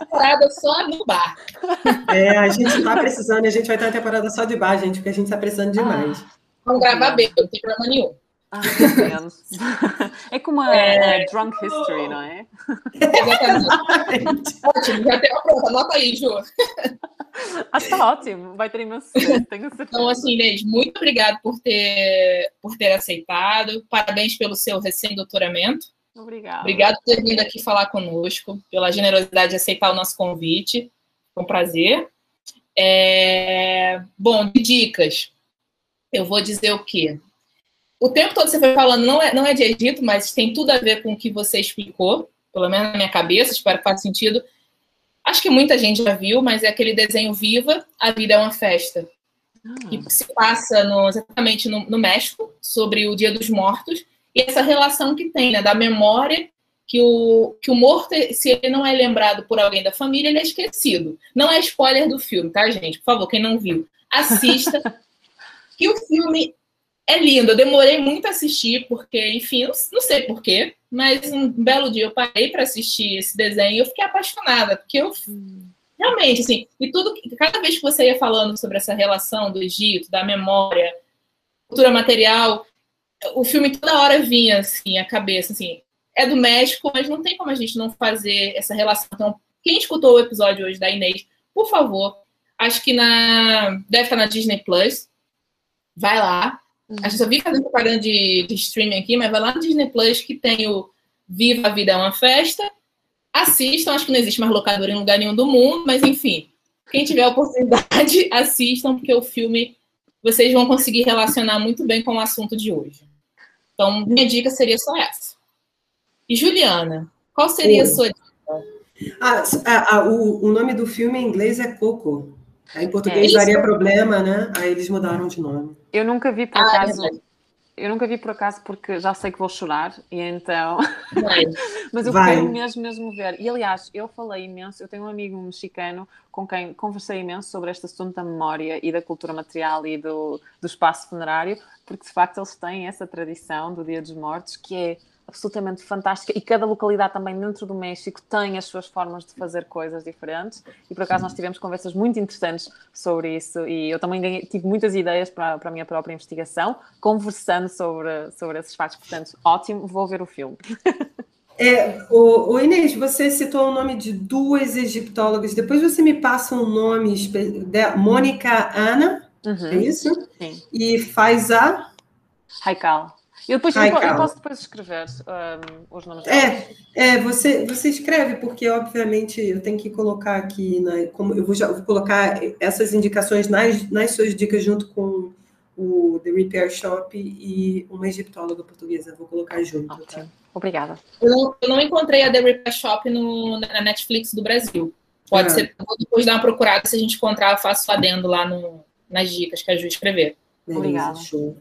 Temporada só no bar. É, a gente está precisando, a gente vai ter uma temporada só de bar, gente, porque a gente está precisando demais. Vamos gravar bem, não tem problema nenhum. Ah, pelo menos. É como a, a Drunk History, não é? Exatamente. Ótimo, já tem uma pronta. Anota aí, Ju. Ah, está ótimo. Vai ter imenso tenho certeza. Então, assim, Inês, muito obrigado por ter, por ter aceitado. Parabéns pelo seu recém-doutoramento. Obrigada. Obrigado por ter vindo aqui falar conosco, pela generosidade de aceitar o nosso convite. Foi um prazer. É, Bom, de dicas. Eu vou dizer o quê? O tempo todo você foi falando, não é, não é de Egito, mas tem tudo a ver com o que você explicou, pelo menos na minha cabeça, espero que faça sentido. Acho que muita gente já viu, mas é aquele desenho Viva, A Vida é uma Festa, que se passa no- exatamente no, no México, sobre o Dia dos Mortos, e essa relação que tem, né, da memória que o, que o morto, se ele não é lembrado por alguém da família, ele é esquecido. Não é spoiler do filme, tá, gente? Por favor, quem não viu, assista. que o filme é lindo. Eu demorei muito a assistir, porque, enfim, não, sei porquê, mas um belo dia eu parei para assistir esse desenho e eu fiquei apaixonada, porque eu realmente, assim, e tudo, cada vez que você ia falando sobre essa relação do Egito, da memória, cultura material, o filme toda hora vinha, assim, a cabeça, assim, é do México, mas não tem como a gente não fazer essa relação. Então, quem escutou o episódio hoje da Inês, por favor, acho que na deve estar na Disney Plus, vai lá. A gente só vi fazendo propaganda de, de streaming aqui, mas vai lá no Disney Plus que tem o Viva a Vida é uma Festa. Assistam, acho que não existe mais locadora em lugar nenhum do mundo, mas enfim, quem tiver a oportunidade, assistam, porque o filme vocês vão conseguir relacionar muito bem com o assunto de hoje. Então, minha dica seria só essa. E Juliana, qual seria a sua dica? Ah, a- a- o, o nome do filme em inglês é Coco. Aí em português isso. daria problema, né? Aí eles mudaram de nome. Eu nunca vi por Ah, é acaso. eu nunca vi por acaso porque já sei que vou chorar e então. Vai. Mas eu Vai. quero mesmo, mesmo ver. E aliás, eu falei imenso, eu tenho um amigo mexicano com quem conversei imenso sobre este assunto da memória e da cultura material e do, do espaço funerário, porque de facto eles têm essa tradição do Dia dos Mortos que é absolutamente fantástica e cada localidade também dentro do México tem as suas formas de fazer coisas diferentes e por acaso nós tivemos conversas muito interessantes sobre isso e eu também ganhei- tive muitas ideias para, para a minha própria investigação conversando sobre, sobre esses factos, portanto ótimo, vou ver o filme. É, o, o Inês, você citou o nome de duas egiptólogas. Depois você me passa um nome, da Mônica Ana, é Uhum, isso? sim. E Faiza. Raikal. Eu, depois, eu, Raikal. eu posso depois escrever um, os nomes É, é você, você escreve, porque obviamente eu tenho que colocar aqui, na, como eu vou, já, eu vou colocar essas indicações nas, nas suas dicas junto com o The Repair Shop e uma egiptóloga portuguesa. Eu Vou colocar junto. Tá? Obrigada. Eu não, eu não encontrei a The Repair Shop no, na Netflix do Brasil. Pode Ah. ser, eu vou depois dar uma procurada, se a gente encontrar, eu faço adendo lá no, nas dicas que a Ju escrever. Obrigada. show.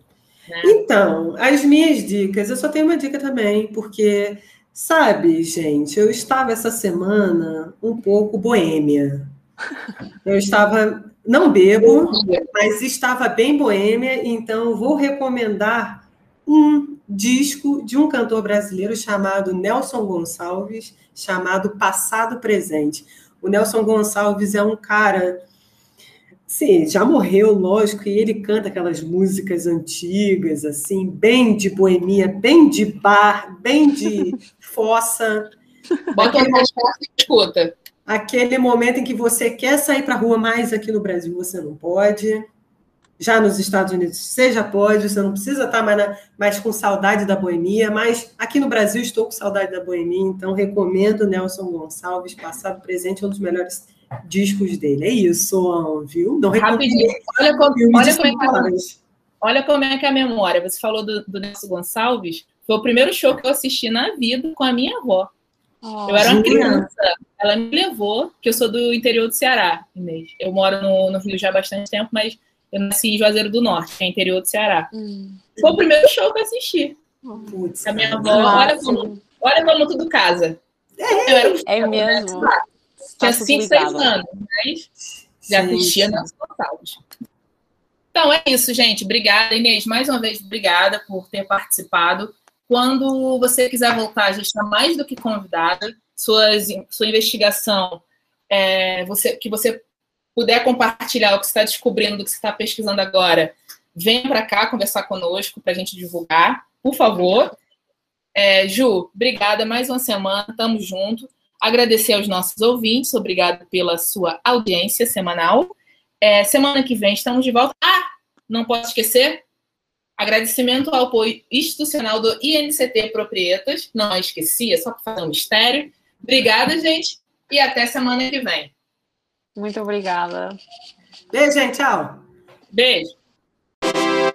Né? Então, as minhas dicas, eu só tenho uma dica também, porque, sabe, gente, eu estava essa semana um pouco boêmia. Eu estava, não bebo, mas estava bem boêmia, então vou recomendar um disco de um cantor brasileiro chamado Nelson Gonçalves, chamado Passado Presente. O Nelson Gonçalves é um cara, sim, já morreu, lógico, e ele canta aquelas músicas antigas, assim, bem de boemia, bem de bar, bem de fossa. Bota uma cachaça e escuta. Aquele momento em que você quer sair para a rua, mas aqui no Brasil você não pode. já nos Estados Unidos, você já pode, você não precisa estar mais, na, mais com saudade da boemia, mas aqui no Brasil estou com saudade da boemia, então recomendo Nelson Gonçalves, passado, presente, um dos melhores discos dele. É isso, viu? Não Rapidinho, olha como, olha como, é que, é olha como é que é a memória. Você falou do, do Nelson Gonçalves, foi o primeiro show que eu assisti na vida com a minha avó. Oh, eu era uma criança, ela me levou, que eu sou do interior do Ceará, Inês. Eu moro no, no Rio já há bastante tempo, mas eu nasci em Juazeiro do Norte, que é interior do Ceará. Hum. Foi o primeiro show que eu assisti. Putz, a minha avó, olha como, olha como tudo casa. É, eu era um é mesmo. Tinha 5, 6 anos, mas já assistia nas Gonçalves. Então é isso, gente. Obrigada, Inês. Mais uma vez, obrigada por ter participado. Quando você quiser voltar, a gente está mais do que convidada. Suas, sua investigação, é, você, que você puder compartilhar o que você está descobrindo, do que você está pesquisando agora, venha para cá conversar conosco para a gente divulgar, por favor. É, Ju, obrigada mais uma semana, estamos juntos. Agradecer aos nossos ouvintes, obrigado pela sua audiência semanal. É, semana que vem estamos de volta. Ah, não posso esquecer, Agradecimento ao apoio institucional do INCT Proprietas. Não esquecia, só para fazer um mistério. Obrigada, gente, e até semana que vem. Muito obrigada. Beijo, gente. Tchau. Beijo.